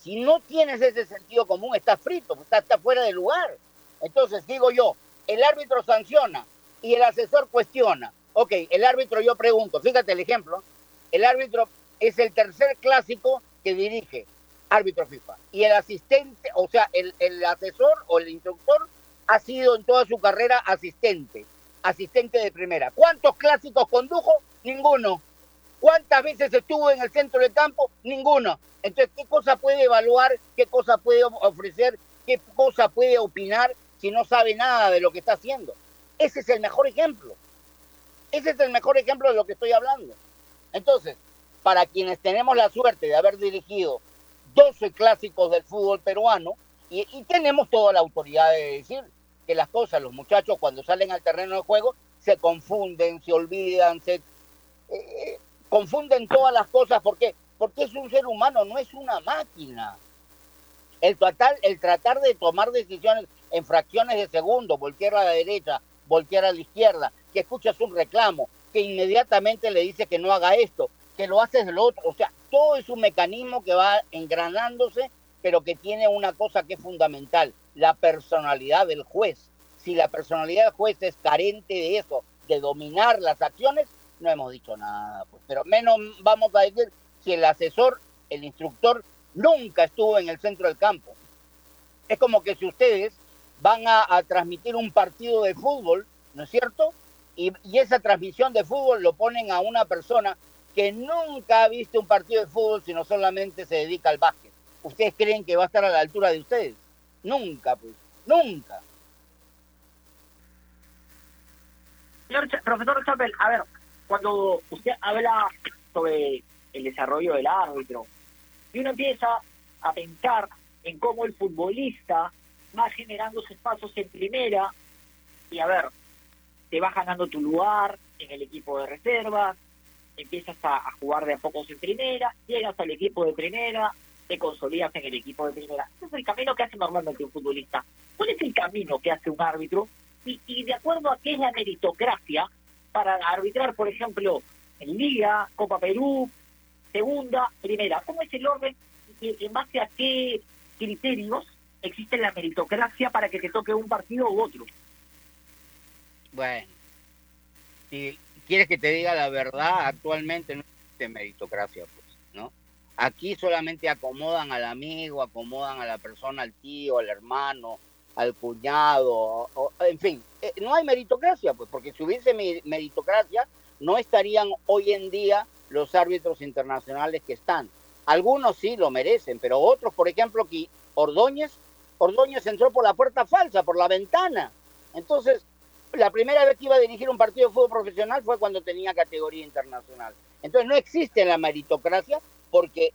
Si no tienes ese sentido común, estás frito, estás, estás fuera de lugar. Entonces, digo yo, el árbitro sanciona y el asesor cuestiona. Ok, el árbitro yo pregunto, fíjate el ejemplo, el árbitro es el tercer clásico que dirige árbitro FIFA. Y el asistente, o sea, el, asesor o el instructor ha sido en toda su carrera asistente, asistente de primera. ¿Cuántos clásicos condujo? Ninguno. ¿Cuántas veces estuvo en el centro del campo? Ninguno. Entonces, ¿qué cosa puede evaluar? ¿Qué cosa puede ofrecer? ¿Qué cosa puede opinar si no sabe nada de lo que está haciendo? Ese es el mejor ejemplo. Ese es el mejor ejemplo de lo que estoy hablando. Entonces, para quienes tenemos la suerte de haber dirigido 12 clásicos del fútbol peruano, y, tenemos toda la autoridad de decir que las cosas, los muchachos cuando salen al terreno de juego, se confunden, se olvidan, se eh, confunden todas las cosas. ¿Por qué? Porque es un ser humano, no es una máquina. El tratar, el tratar de tomar decisiones en fracciones de segundo, voltear a la derecha, voltear a la izquierda, que escuchas un reclamo, que inmediatamente le dice que no haga esto, que lo haces lo otro. O sea, todo es un mecanismo que va engranándose, pero que tiene una cosa que es fundamental, la personalidad del juez. Si la personalidad del juez es carente de eso, de dominar las acciones, no hemos dicho nada. Pues. Pero menos vamos a decir si el asesor, el instructor, nunca estuvo en el centro del campo. Es como que si ustedes van a, transmitir un partido de fútbol, ¿no es cierto? Y esa transmisión de fútbol lo ponen a una persona que nunca ha visto un partido de fútbol, sino solamente se dedica al básquet. ¿Ustedes creen que va a estar a la altura de ustedes? Nunca, pues, nunca. Señor profesor Chapel, a ver, cuando usted habla sobre el desarrollo del árbitro, y uno empieza a pensar en cómo el futbolista va generando sus pasos en primera, y a ver, te vas ganando tu lugar en el equipo de reservas, empiezas a, jugar de a pocos en primera, llegas al equipo de primera, te consolidas en el equipo de primera. Ese es el camino que hace normalmente un futbolista. ¿Cuál es el camino que hace un árbitro? Y, y de acuerdo a qué es la meritocracia para arbitrar, por ejemplo, en Liga, Copa Perú, Segunda, Primera. ¿Cómo es el orden y en base a qué criterios existe la meritocracia para que te toque un partido u otro? Bueno, si quieres que te diga la verdad, actualmente no existe meritocracia, pues, ¿no? Aquí solamente acomodan al amigo, acomodan a la persona, al tío, al hermano, al cuñado, en fin, eh, no hay meritocracia, pues, porque si hubiese meritocracia, no estarían hoy en día los árbitros internacionales que están. Algunos sí lo merecen, pero otros, por ejemplo, aquí, Ordóñez, Ordóñez entró por la puerta falsa, por la ventana. Entonces, la primera vez que iba a dirigir un partido de fútbol profesional fue cuando tenía categoría internacional. Entonces no existe la meritocracia porque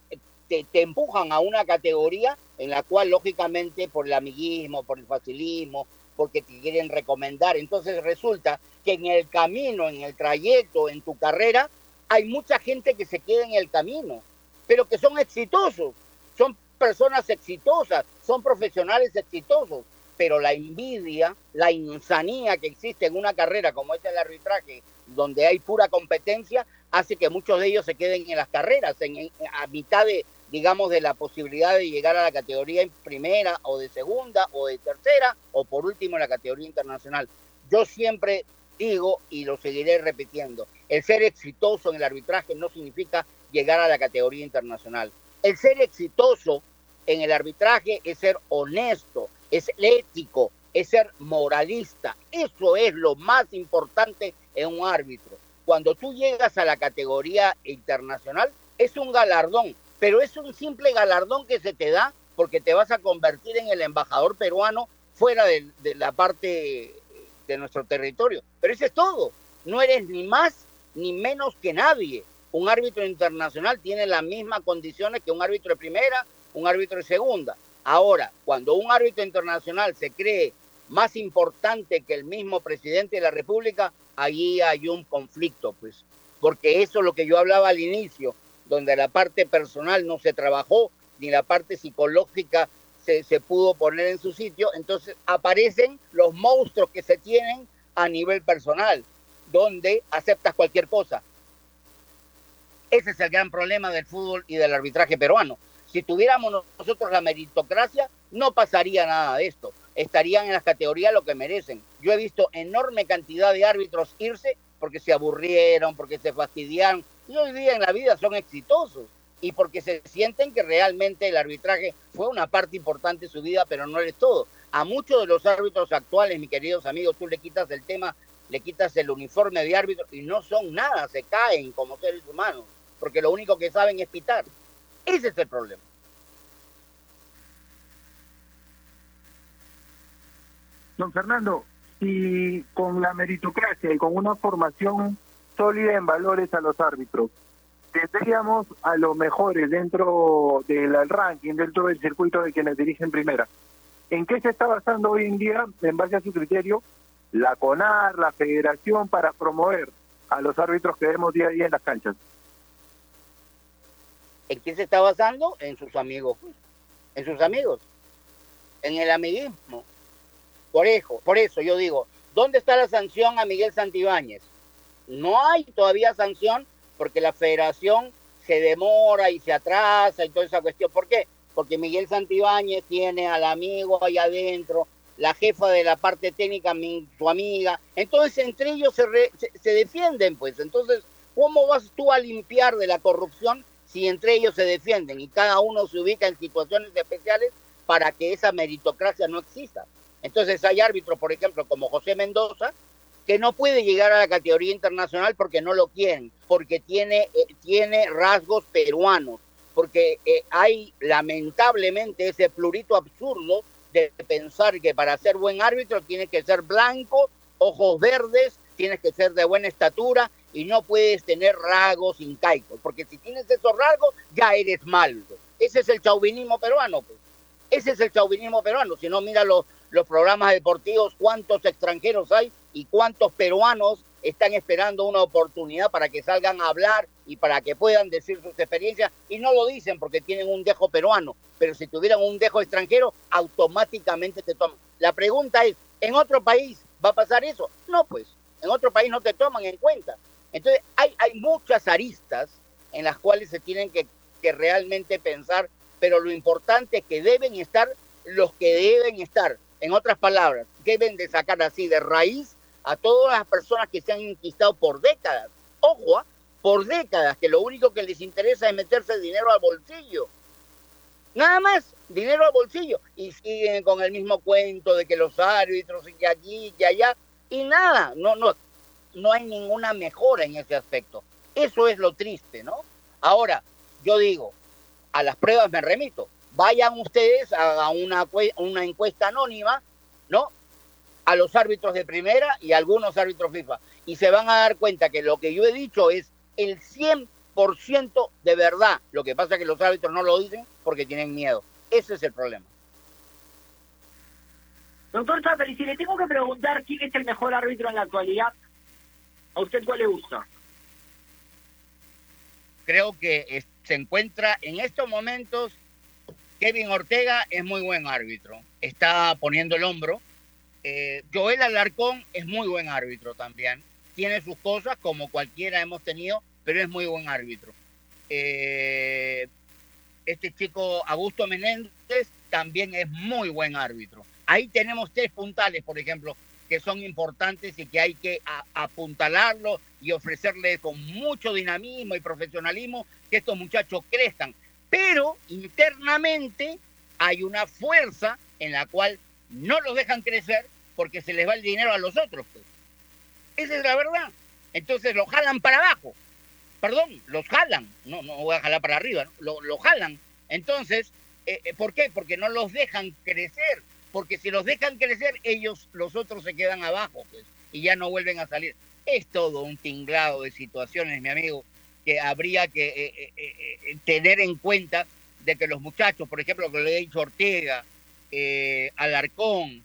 te, empujan a una categoría en la cual lógicamente por el amiguismo, por el facilismo, porque te quieren recomendar. Entonces resulta que en el camino, en el trayecto, en tu carrera, hay mucha gente que se queda en el camino, pero que son exitosos, son personas exitosas, son profesionales exitosos pero la envidia, la insanía que existe en una carrera como es el arbitraje, donde hay pura competencia, hace que muchos de ellos se queden en las carreras, en, en- a mitad de, digamos, de la posibilidad de llegar a la categoría en primera o de segunda o de tercera o por último en la categoría internacional. Yo siempre digo y lo seguiré repitiendo, el ser exitoso en el arbitraje no significa llegar a la categoría internacional. El ser exitoso en el arbitraje es ser honesto, es ético, es ser moralista. Eso es lo más importante en un árbitro. Cuando tú llegas a la categoría internacional, es un galardón, pero es un simple galardón que se te da porque te vas a convertir en el embajador peruano fuera de, de la parte de nuestro territorio. Pero eso es todo. No eres ni más ni menos que nadie. Un árbitro internacional tiene las mismas condiciones que un árbitro de primera, un árbitro de segunda. Ahora, cuando un árbitro internacional se cree más importante que el mismo presidente de la República, allí hay un conflicto, pues, porque eso es lo que yo hablaba al inicio, donde la parte personal no se trabajó, ni la parte psicológica se, se pudo poner en su sitio, entonces aparecen los monstruos que se tienen a nivel personal, donde aceptas cualquier cosa. Ese es el gran problema del fútbol y del arbitraje peruano. Si tuviéramos nosotros la meritocracia, no pasaría nada de esto. Estarían en las categorías lo que merecen. Yo he visto enorme cantidad de árbitros irse porque se aburrieron, porque se fastidiaron. Y hoy día en la vida son exitosos. Y porque se sienten que realmente el arbitraje fue una parte importante de su vida, pero no es todo. A muchos de los árbitros actuales, mis queridos amigos, tú le quitas el tema, le quitas el uniforme de árbitro y no son nada, se caen como seres humanos, porque lo único que saben es pitar. Ese es el problema. Don Fernando, si con la meritocracia y con una formación sólida en valores a los árbitros, tendríamos a los mejores dentro del ranking, dentro del circuito de quienes dirigen primera. ¿En qué se está basando hoy en día, en base a su criterio, la CONAR, la federación, para promover a los árbitros que vemos día a día en las canchas? ¿En qué se está basando? En sus amigos. En sus amigos. En el amiguismo. Por eso, por eso yo digo, ¿dónde está la sanción a Miguel Santibáñez? No hay todavía sanción porque la federación se demora y se atrasa y toda esa cuestión. ¿Por qué? Porque Miguel Santibáñez tiene al amigo ahí adentro, la jefa de la parte técnica, su amiga. Entonces, entre ellos se, re, se, se defienden, pues. Entonces, ¿cómo vas tú a limpiar de la corrupción si entre ellos se defienden y cada uno se ubica en situaciones especiales para que esa meritocracia no exista? Entonces hay árbitros, por ejemplo, como José Mendoza, que no puede llegar a la categoría internacional porque no lo quieren, porque tiene, eh, tiene rasgos peruanos, porque eh, hay lamentablemente ese plurito absurdo de pensar que para ser buen árbitro tienes que ser blanco, ojos verdes, tienes que ser de buena estatura y no puedes tener rasgos incaicos, porque si tienes esos rasgos ya eres malo. Ese es el chauvinismo peruano, pues. Ese es el chauvinismo peruano. Si no, mira los, los programas deportivos, cuántos extranjeros hay y cuántos peruanos están esperando una oportunidad para que salgan a hablar y para que puedan decir sus experiencias y no lo dicen porque tienen un dejo peruano, pero si tuvieran un dejo extranjero, automáticamente te toman. La pregunta es, ¿en otro país va a pasar eso? No, pues, en otro país no te toman en cuenta. Entonces, hay, muchas aristas en las cuales se tienen que, realmente pensar, pero lo importante es que deben estar los que deben estar. En otras palabras, deben de sacar así de raíz a todas las personas que se han inquistado por décadas. Ojo, ¿ah? por décadas, que lo único que les interesa es meterse dinero al bolsillo. Nada más, dinero al bolsillo. Y siguen con el mismo cuento de que los árbitros y que allí que allá. Y nada, no, no, no hay ninguna mejora en ese aspecto. Eso es lo triste, ¿no? Ahora, yo digo, a las pruebas me remito. Vayan ustedes a una, una encuesta anónima, ¿no? A los árbitros de primera y a algunos árbitros FIFA. Y se van a dar cuenta que lo que yo he dicho es el 100% de verdad. Lo que pasa es que los árbitros no lo dicen porque tienen miedo. Ese es el problema. Doctor y si le tengo que preguntar quién es el mejor árbitro en la actualidad, ¿a usted cuál le gusta? Creo que se encuentra en estos momentos, Kevin Ortega es muy buen árbitro, está poniendo el hombro. Eh, Joel Alarcón es muy buen árbitro también, tiene sus cosas como cualquiera hemos tenido, pero es muy buen árbitro. Eh, este chico Augusto Menéndez también es muy buen árbitro. Ahí tenemos tres puntales, por ejemplo, que son importantes y que hay que apuntalarlo y ofrecerle con mucho dinamismo y profesionalismo que estos muchachos crezcan. Pero internamente hay una fuerza en la cual no los dejan crecer porque se les va el dinero a los otros. Pues. Esa es la verdad. Entonces los jalan para abajo. Perdón, los jalan. No, no voy a jalar para arriba, ¿no? lo, jalan. Entonces, eh, eh, ¿por qué? Porque no los dejan crecer porque si los dejan crecer, ellos, los otros se quedan abajo, pues, y ya no vuelven a salir. Es todo un tinglado de situaciones, mi amigo, que habría que eh, eh, eh, tener en cuenta de que los muchachos, por ejemplo, que le he dicho Ortega, Alarcón,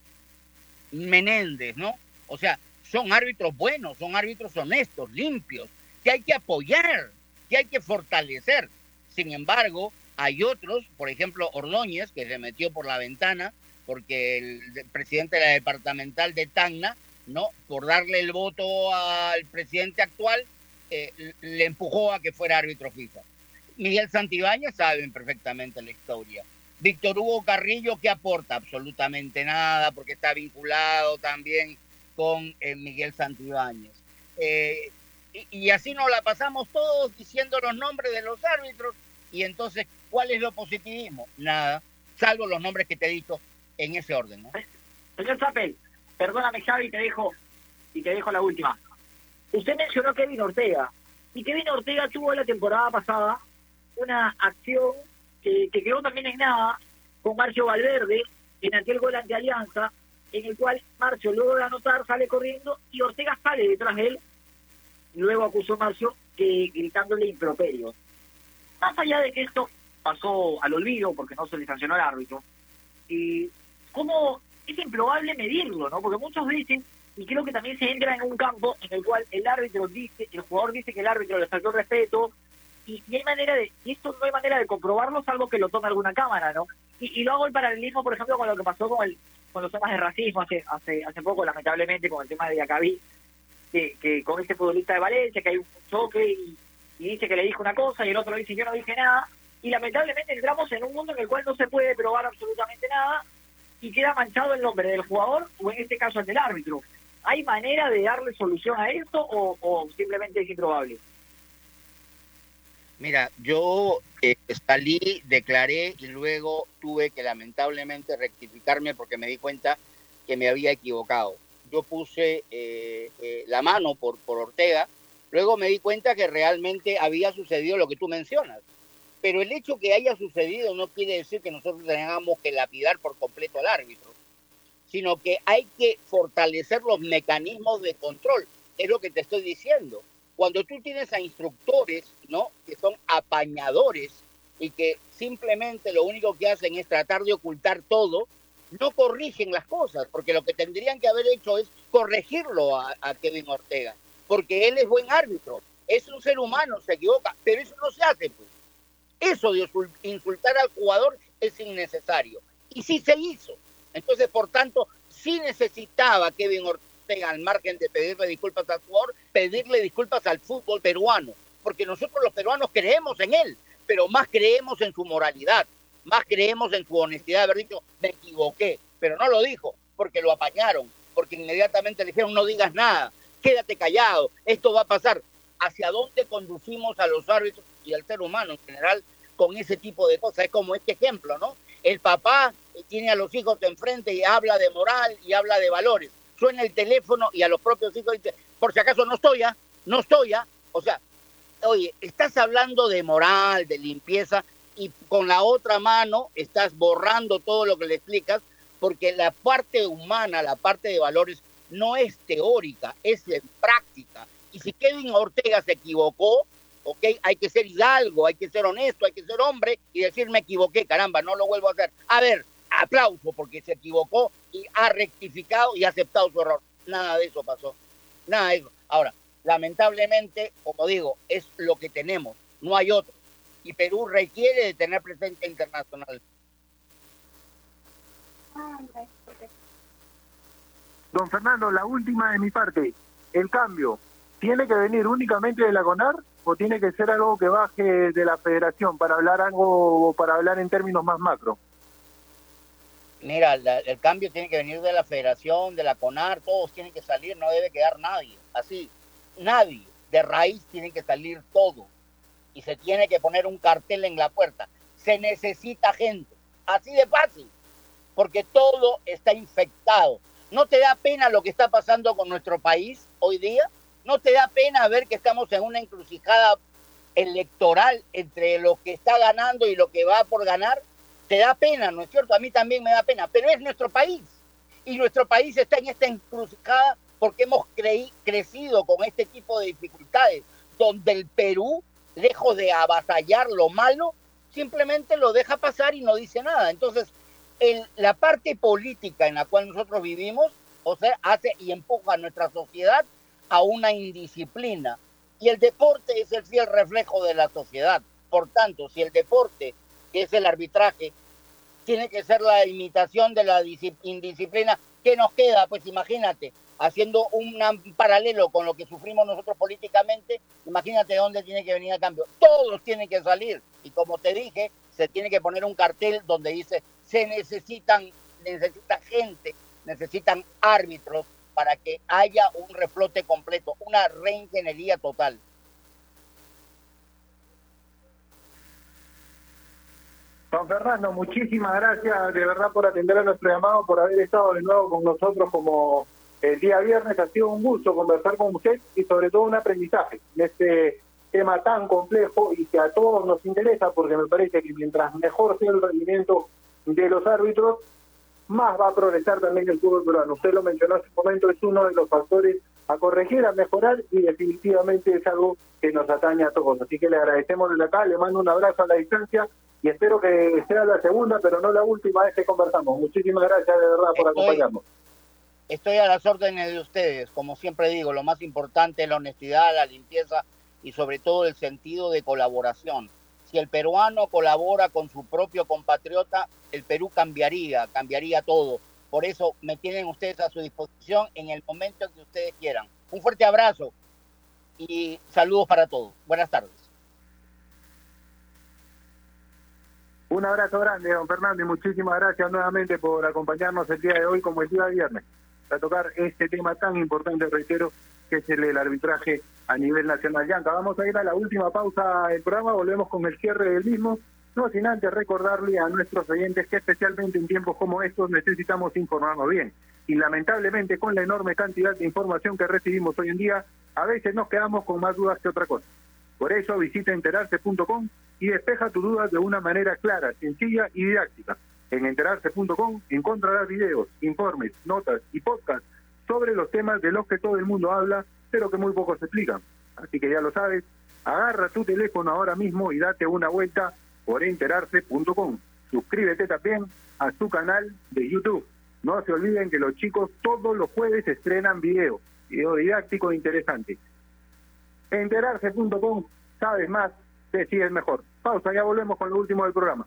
Menéndez, ¿no? O sea, son árbitros buenos, son árbitros honestos, limpios, que hay que apoyar, que hay que fortalecer. Sin embargo, hay otros, por ejemplo, Ordóñez, que se metió por la ventana, porque el, presidente de la departamental de Tacna, ¿no? Por darle el voto al presidente actual, eh, le empujó a que fuera árbitro FIFA. Miguel Santibáñez saben perfectamente la historia. Víctor Hugo Carrillo, ¿qué aporta? Absolutamente nada, porque está vinculado también con eh, Miguel Santibáñez. Eh, y, y, así nos la pasamos todos diciendo los nombres de los árbitros. Y entonces, ¿cuál es lo positivismo? Nada, salvo los nombres que te he dicho en ese orden. ¿no? Señor Chapel, perdóname Xavi, te dejo, y te dejo la última. Usted mencionó Kevin Ortega, y Kevin Ortega tuvo la temporada pasada una acción que, que quedó también en nada con Marcio Valverde en aquel gol ante Alianza, en el cual Marcio luego de anotar sale corriendo y Ortega sale detrás de él. Luego acusó Marcio que gritándole improperios. Más allá de que esto pasó al olvido porque no se le sancionó al árbitro, y cómo es improbable medirlo, ¿no? Porque muchos dicen, y creo que también se entra en un campo en el cual el árbitro dice, el jugador dice que el árbitro le faltó respeto, y, hay manera de, y esto no hay manera de comprobarlo salvo que lo tome alguna cámara, ¿no? Y, y lo hago el paralelismo, por ejemplo, con lo que pasó con el con los temas de racismo hace hace hace poco, lamentablemente, con el tema de Yacabí, que, que con este futbolista de Valencia, que hay un choque y, y dice que le dijo una cosa y el otro dice yo no dije nada, y lamentablemente entramos en un mundo en el cual no se puede probar absolutamente nada y queda manchado el nombre del jugador o en este caso el del árbitro. ¿Hay manera de darle solución a esto o, simplemente es improbable? Mira, yo eh, salí, declaré y luego tuve que lamentablemente rectificarme porque me di cuenta que me había equivocado. Yo puse eh, eh, la mano por, por Ortega, luego me di cuenta que realmente había sucedido lo que tú mencionas. Pero el hecho que haya sucedido no quiere decir que nosotros tengamos que lapidar por completo al árbitro, sino que hay que fortalecer los mecanismos de control. Es lo que te estoy diciendo. Cuando tú tienes a instructores, ¿no? Que son apañadores y que simplemente lo único que hacen es tratar de ocultar todo, no corrigen las cosas, porque lo que tendrían que haber hecho es corregirlo a, a Kevin Ortega, porque él es buen árbitro, es un ser humano, se equivoca, pero eso no se hace, pues. Eso de insultar al jugador es innecesario. Y sí se hizo. Entonces, por tanto, sí necesitaba Kevin Ortega, al margen de pedirle disculpas al jugador, pedirle disculpas al fútbol peruano. Porque nosotros los peruanos creemos en él, pero más creemos en su moralidad, más creemos en su honestidad de haber dicho, me equivoqué. Pero no lo dijo, porque lo apañaron, porque inmediatamente le dijeron, no digas nada, quédate callado, esto va a pasar. ¿Hacia dónde conducimos a los árbitros y al ser humano en general con ese tipo de cosas? Es como este ejemplo, ¿no? El papá tiene a los hijos enfrente y habla de moral y habla de valores. Suena el teléfono y a los propios hijos dice, por si acaso no estoy ya, no estoy ya. O sea, oye, estás hablando de moral, de limpieza y con la otra mano estás borrando todo lo que le explicas porque la parte humana, la parte de valores no es teórica, es en práctica. Y si Kevin Ortega se equivocó, ok, hay que ser hidalgo, hay que ser honesto, hay que ser hombre y decir me equivoqué, caramba, no lo vuelvo a hacer. A ver, aplauso porque se equivocó y ha rectificado y ha aceptado su error. Nada de eso pasó, nada de eso. Ahora, lamentablemente, como digo, es lo que tenemos, no hay otro. Y Perú requiere de tener presencia internacional. Don Fernando, la última de mi parte, el cambio. ¿Tiene que venir únicamente de la CONAR o tiene que ser algo que baje de la federación para hablar algo para hablar en términos más macro? Mira, el cambio tiene que venir de la federación, de la CONAR, todos tienen que salir, no debe quedar nadie. Así, nadie. De raíz tiene que salir todo. Y se tiene que poner un cartel en la puerta. Se necesita gente. Así de fácil. Porque todo está infectado. ¿No te da pena lo que está pasando con nuestro país hoy día? ¿No te da pena ver que estamos en una encrucijada electoral entre lo que está ganando y lo que va por ganar? Te da pena, ¿no es cierto? A mí también me da pena, pero es nuestro país. Y nuestro país está en esta encrucijada porque hemos crecido con este tipo de dificultades, donde el Perú, lejos de avasallar lo malo, simplemente lo deja pasar y no dice nada. Entonces, en la parte política en la cual nosotros vivimos, o sea, hace y empuja a nuestra sociedad a una indisciplina. Y el deporte es el fiel reflejo de la sociedad. Por tanto, si el deporte, que es el arbitraje, tiene que ser la imitación de la indisciplina, ¿qué nos queda? Pues imagínate, haciendo un paralelo con lo que sufrimos nosotros políticamente, imagínate dónde tiene que venir el cambio. Todos tienen que salir. Y como te dije, se tiene que poner un cartel donde dice, se necesitan, necesita gente, necesitan árbitros, para que haya un reflote completo, una reingeniería total. Don Fernando, muchísimas gracias de verdad por atender a nuestro llamado, por haber estado de nuevo con nosotros como el día viernes. Ha sido un gusto conversar con usted y sobre todo un aprendizaje en este tema tan complejo y que a todos nos interesa porque me parece que mientras mejor sea el rendimiento de los árbitros, más va a progresar también el fútbol peruano. Usted lo mencionó hace un momento, es uno de los factores a corregir, a mejorar y definitivamente es algo que nos atañe a todos. Así que le agradecemos desde acá, le mando un abrazo a la distancia y espero que sea la segunda, pero no la última vez que conversamos. Muchísimas gracias de verdad por acompañarnos. Estoy a las órdenes de ustedes, como siempre digo, lo más importante es la honestidad, la limpieza y sobre todo el sentido de colaboración si el peruano colabora con su propio compatriota, el Perú cambiaría, cambiaría todo. Por eso me tienen ustedes a su disposición en el momento que ustedes quieran. Un fuerte abrazo y saludos para todos. Buenas tardes. Un abrazo grande, don Fernando, y muchísimas gracias nuevamente por acompañarnos el día de hoy como el día de viernes, para tocar este tema tan importante, reitero, que es el del arbitraje a nivel nacional. Yanka, vamos a ir a la última pausa del programa, volvemos con el cierre del mismo, no sin antes recordarle a nuestros oyentes que especialmente en tiempos como estos necesitamos informarnos bien. y lamentablemente con la enorme cantidad de información que recibimos hoy en día, a veces nos quedamos con más dudas que otra cosa. Por eso visita enterarse.com y despeja tus dudas de una manera clara, sencilla y didáctica. En enterarse.com encontrarás videos, informes, notas y podcasts sobre los temas de los que todo el mundo habla, pero que muy pocos explican. Así que ya lo sabes, agarra tu teléfono ahora mismo y date una vuelta por enterarse.com. Suscríbete también a su canal de YouTube. No se olviden que los chicos todos los jueves estrenan video, video didáctico e interesante. Enterarse.com, sabes más, decides mejor. Pausa, ya volvemos con lo último del programa.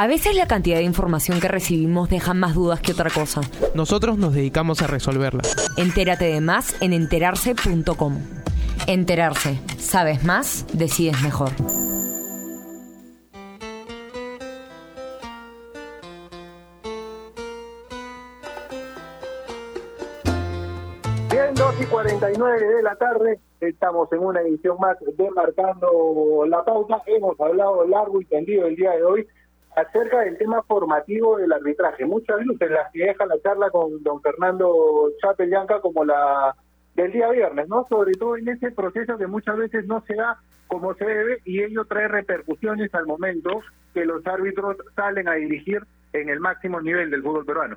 A veces la cantidad de información que recibimos deja más dudas que otra cosa. Nosotros nos dedicamos a resolverla. Entérate de más en enterarse.com. Enterarse. Sabes más, decides mejor. Bien, 2 y 49 de la tarde, estamos en una edición más de Marcando la Pauta. Hemos hablado largo y tendido el día de hoy acerca del tema formativo del arbitraje. Muchas luces las que deja la charla con don Fernando Chapellanca como la del día viernes, ¿no? Sobre todo en ese proceso que muchas veces no se da como se debe y ello trae repercusiones al momento que los árbitros salen a dirigir en el máximo nivel del fútbol peruano.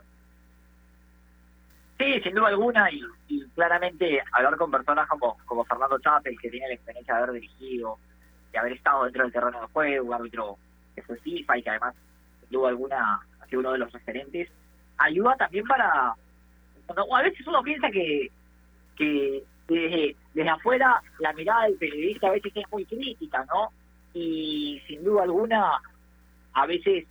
Sí, sin duda alguna, y, claramente hablar con personas como, como Fernando Chapel, que tiene la experiencia de haber dirigido, de haber estado dentro del terreno de juego, árbitro que fue FIFA y que además, duda alguna, ha sido uno de los referentes, ayuda también para... O a veces uno piensa que, que desde, desde afuera la mirada del periodista a veces es muy crítica, ¿no? Y sin duda alguna, a veces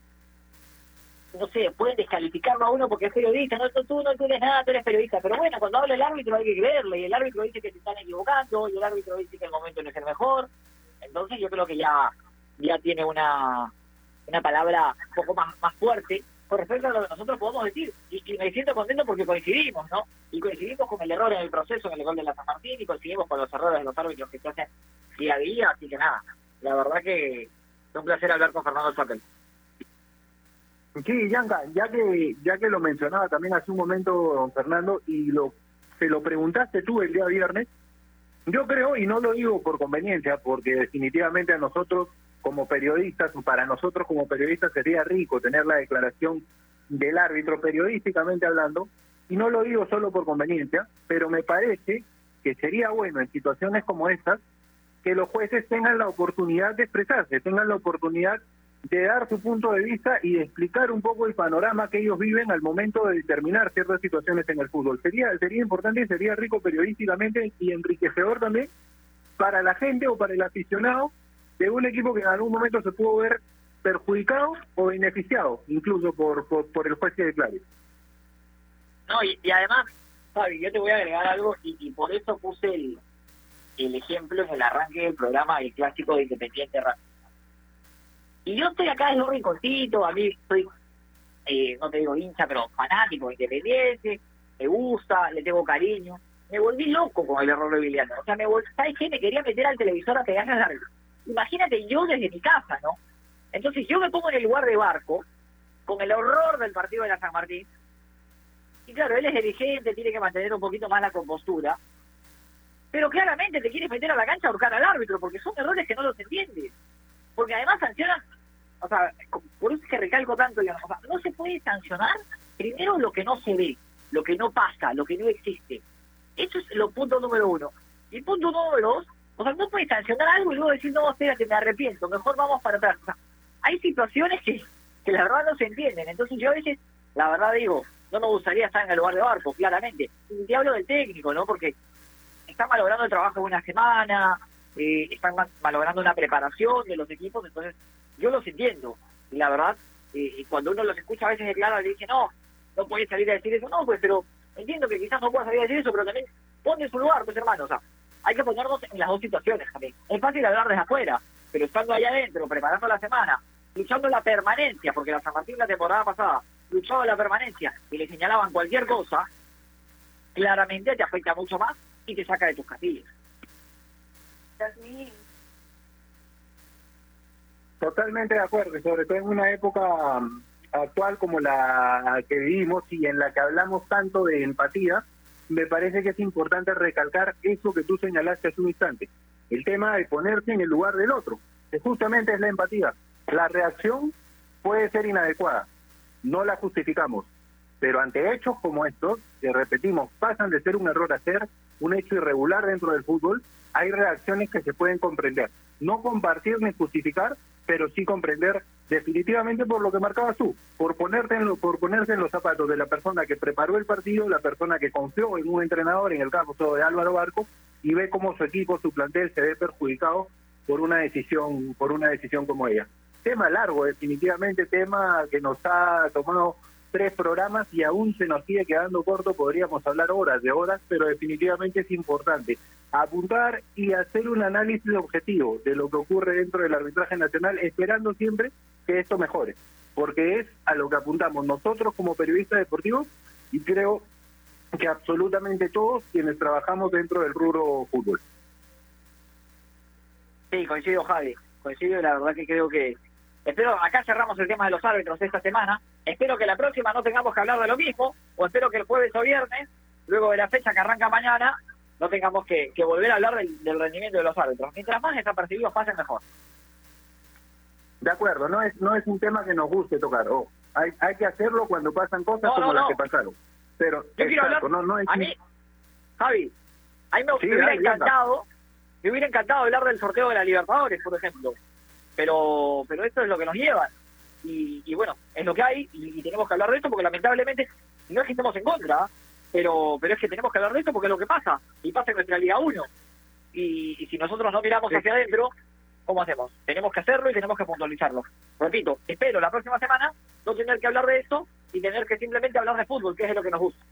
no sé, pueden descalificarlo a uno porque es periodista, no, tú no tienes nada, tú eres periodista, pero bueno, cuando habla el árbitro hay que creerle, y el árbitro dice que se están equivocando, y el árbitro dice que el momento no es el mejor, entonces yo creo que ya ya tiene una una palabra un poco más, más fuerte con respecto a lo que nosotros podemos decir, y, y me siento contento porque coincidimos, ¿no? Y coincidimos con el error en el proceso, en el gol de la San Martín, y coincidimos con los errores de los árbitros que se hacen día a día, así que nada, la verdad que es un placer hablar con Fernando Chapel. Sí, Yanka, ya que ya que lo mencionaba también hace un momento don Fernando y lo se lo preguntaste tú el día viernes, yo creo y no lo digo por conveniencia, porque definitivamente a nosotros como periodistas para nosotros como periodistas sería rico tener la declaración del árbitro periodísticamente hablando y no lo digo solo por conveniencia, pero me parece que sería bueno en situaciones como estas que los jueces tengan la oportunidad de expresarse, tengan la oportunidad de dar su punto de vista y de explicar un poco el panorama que ellos viven al momento de determinar ciertas situaciones en el fútbol. Sería sería importante y sería rico periodísticamente y enriquecedor también para la gente o para el aficionado de un equipo que en algún momento se pudo ver perjudicado o beneficiado, incluso por, por, el juez que declare. No, y, además, Fabi, yo te voy a agregar algo y, por eso puse el, el ejemplo en el arranque del programa el clásico de Independiente Racing y yo estoy acá desde un rinconcito, a mí soy, eh, no te digo hincha, pero fanático, independiente, me gusta, le tengo cariño. Me volví loco con el error de Viliano. O sea, me vol... ¿sabes qué? Me quería meter al televisor a pegarle al árbitro. Imagínate, yo desde mi casa, ¿no? Entonces yo me pongo en el lugar de Barco, con el horror del partido de la San Martín. Y claro, él es dirigente, tiene que mantener un poquito más la compostura. Pero claramente te quieres meter a la cancha a ahorcar al árbitro, porque son errores que no los entiendes porque además sancionan, o sea, por eso es que recalco tanto, o no se puede sancionar primero lo que no se ve, lo que no pasa, lo que no existe. Eso es lo punto número uno. Y punto número dos, o sea, no puedes sancionar algo y luego decir, no, espérate, me arrepiento, mejor vamos para atrás. O sea, hay situaciones que, que la verdad no se entienden. Entonces yo a veces, la verdad digo, no me gustaría estar en el lugar de Barco, claramente. Y hablo del técnico, ¿no? Porque está malogrando el trabajo de una semana, eh, están malogrando una preparación de los equipos, entonces yo los entiendo. Y la verdad, eh, cuando uno los escucha a veces declara, le dice, no, no puede salir a decir eso, no, pues, pero Entiendo que quizás no puedas salir a decir eso, pero también ponte en su lugar, pues hermano, o sea, hay que ponernos en las dos situaciones también. Es fácil hablar desde afuera, pero estando allá adentro, preparando la semana, luchando la permanencia, porque la San Martín la temporada pasada luchaba la permanencia y le señalaban cualquier cosa, claramente te afecta mucho más y te saca de tus casillas. Totalmente de acuerdo, sobre todo en una época mm, actual como la que vivimos y en la que hablamos tanto de empatía, me parece que es importante recalcar eso que tú señalaste hace un instante, el tema de ponerse en el lugar del otro, que justamente es la empatía. La reacción puede ser inadecuada, no la justificamos, pero ante hechos como estos, que repetimos, pasan de ser un error a ser un hecho irregular dentro del fútbol, hay reacciones que se pueden comprender. No compartir ni justificar, pero sí comprender definitivamente por lo que marcabas tú, por ponerte en lo, por ponerse en los zapatos de la persona que preparó el partido, la persona que confió en un entrenador, en el caso de Álvaro Barco, y ve cómo su equipo, su plantel se ve perjudicado por una decisión, por una decisión como ella. Tema largo, definitivamente, tema que nos ha tomado tres programas y aún se nos sigue quedando corto, podríamos hablar horas de horas, pero definitivamente es importante apuntar y hacer un análisis objetivo de lo que ocurre dentro del arbitraje nacional, esperando siempre que esto mejore, porque es a lo que apuntamos nosotros como periodistas deportivos y creo que absolutamente todos quienes trabajamos dentro del rubro fútbol. Sí, coincido Javi, coincido la verdad que creo que espero, acá cerramos el tema de los árbitros esta semana, espero que la próxima no tengamos que hablar de lo mismo, o espero que el jueves o viernes, luego de la fecha que arranca mañana, no tengamos que, volver a hablar del, rendimiento de los árbitros. Mientras más desapercibidos pasen, mejor. De acuerdo, no es no es un tema que nos guste tocar. Oh, hay, hay que hacerlo cuando pasan cosas como las que pasaron. Pero, Yo quiero hablar, no, a mí, Javi, a mí me, hubiera encantado, me hubiera encantado hablar del sorteo de la Libertadores, por ejemplo. Pero pero esto es lo que nos llevan. Y, bueno, es lo que hay y, y, tenemos que hablar de esto porque lamentablemente no es que estemos en contra, pero pero es que tenemos que hablar de esto porque es lo que pasa, y pasa en nuestra Liga 1. Y, si nosotros no miramos hacia adentro, ¿cómo hacemos? Tenemos que hacerlo y tenemos que puntualizarlo. Repito, espero la próxima semana no tener que hablar de esto y tener que simplemente hablar de fútbol, que es lo que nos gusta.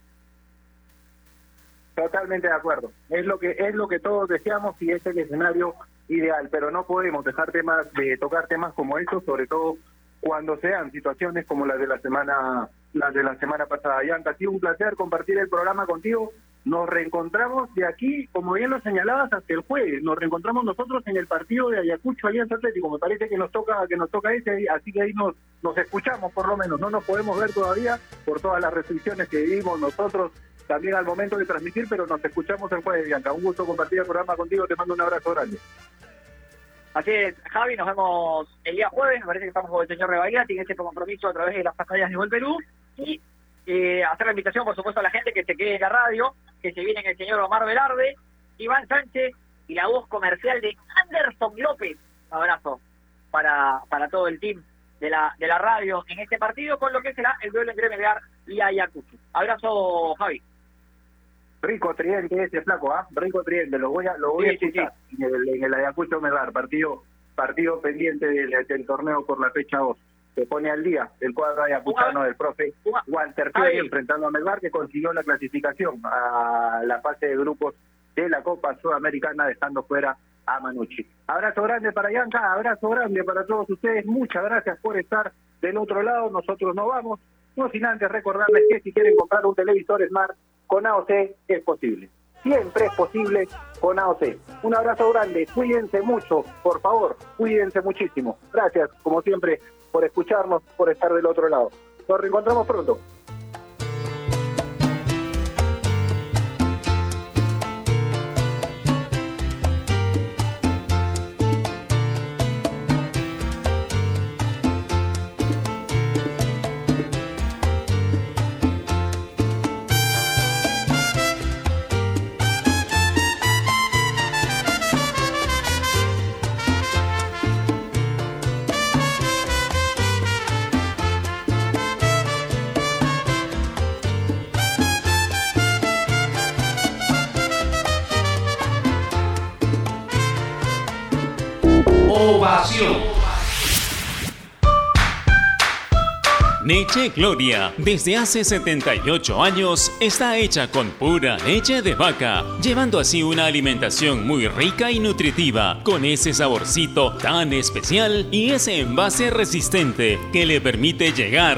Totalmente de acuerdo. Es lo que es lo que todos deseamos y es el escenario ideal, pero no podemos dejar temas de tocar temas como estos, sobre todo cuando sean situaciones como las de la semana las de la semana pasada. Yanka, ha sido un placer compartir el programa contigo. Nos reencontramos de aquí, como bien lo señalabas, hasta el jueves. Nos reencontramos nosotros en el partido de Ayacucho Alianza Atlético. Me parece que nos toca que nos toca ese, así que ahí nos, nos escuchamos por lo menos. No nos podemos ver todavía por todas las restricciones que vivimos nosotros también al momento de transmitir, pero nos escuchamos el jueves, Bianca. Un gusto compartir el programa contigo. Te mando un abrazo grande. Así es, Javi, nos vemos el día jueves. Me parece que estamos con el señor Rebaía, tiene este compromiso a través de las pantallas de Gol Perú. Y eh, hacer la invitación, por supuesto, a la gente que se quede en la radio, que se vienen el señor Omar Velarde, Iván Sánchez y la voz comercial de Anderson López. Abrazo para, para todo el team de la, de la radio en este partido, con lo que será el duelo entre Melgar y Ayacucho. Abrazo, Javi. Rico Triente ese flaco, ¿ah? Rico Triente, lo voy a, lo voy a escuchar En, el, en el Ayacucho Melgar, partido, partido pendiente del, torneo por la fecha 2. Se pone al día el cuadro ayacuchano del profe Walter Pérez enfrentando a Melgar que consiguió la clasificación a la fase de grupos de la Copa Sudamericana dejando fuera a Manucci. Abrazo grande para Yanka, abrazo grande para todos ustedes, muchas gracias por estar del otro lado, nosotros no vamos, no sin antes recordarles que si quieren comprar un televisor Smart con AOC es posible. Siempre es posible con AOC. Un abrazo grande, cuídense mucho, por favor, cuídense muchísimo. Gracias, como siempre, por escucharnos, por estar del otro lado. Nos reencontramos pronto. Gloria, desde hace 78 años, está hecha con pura leche de vaca, llevando así una alimentación muy rica y nutritiva, con ese saborcito tan especial y ese envase resistente que le permite llegar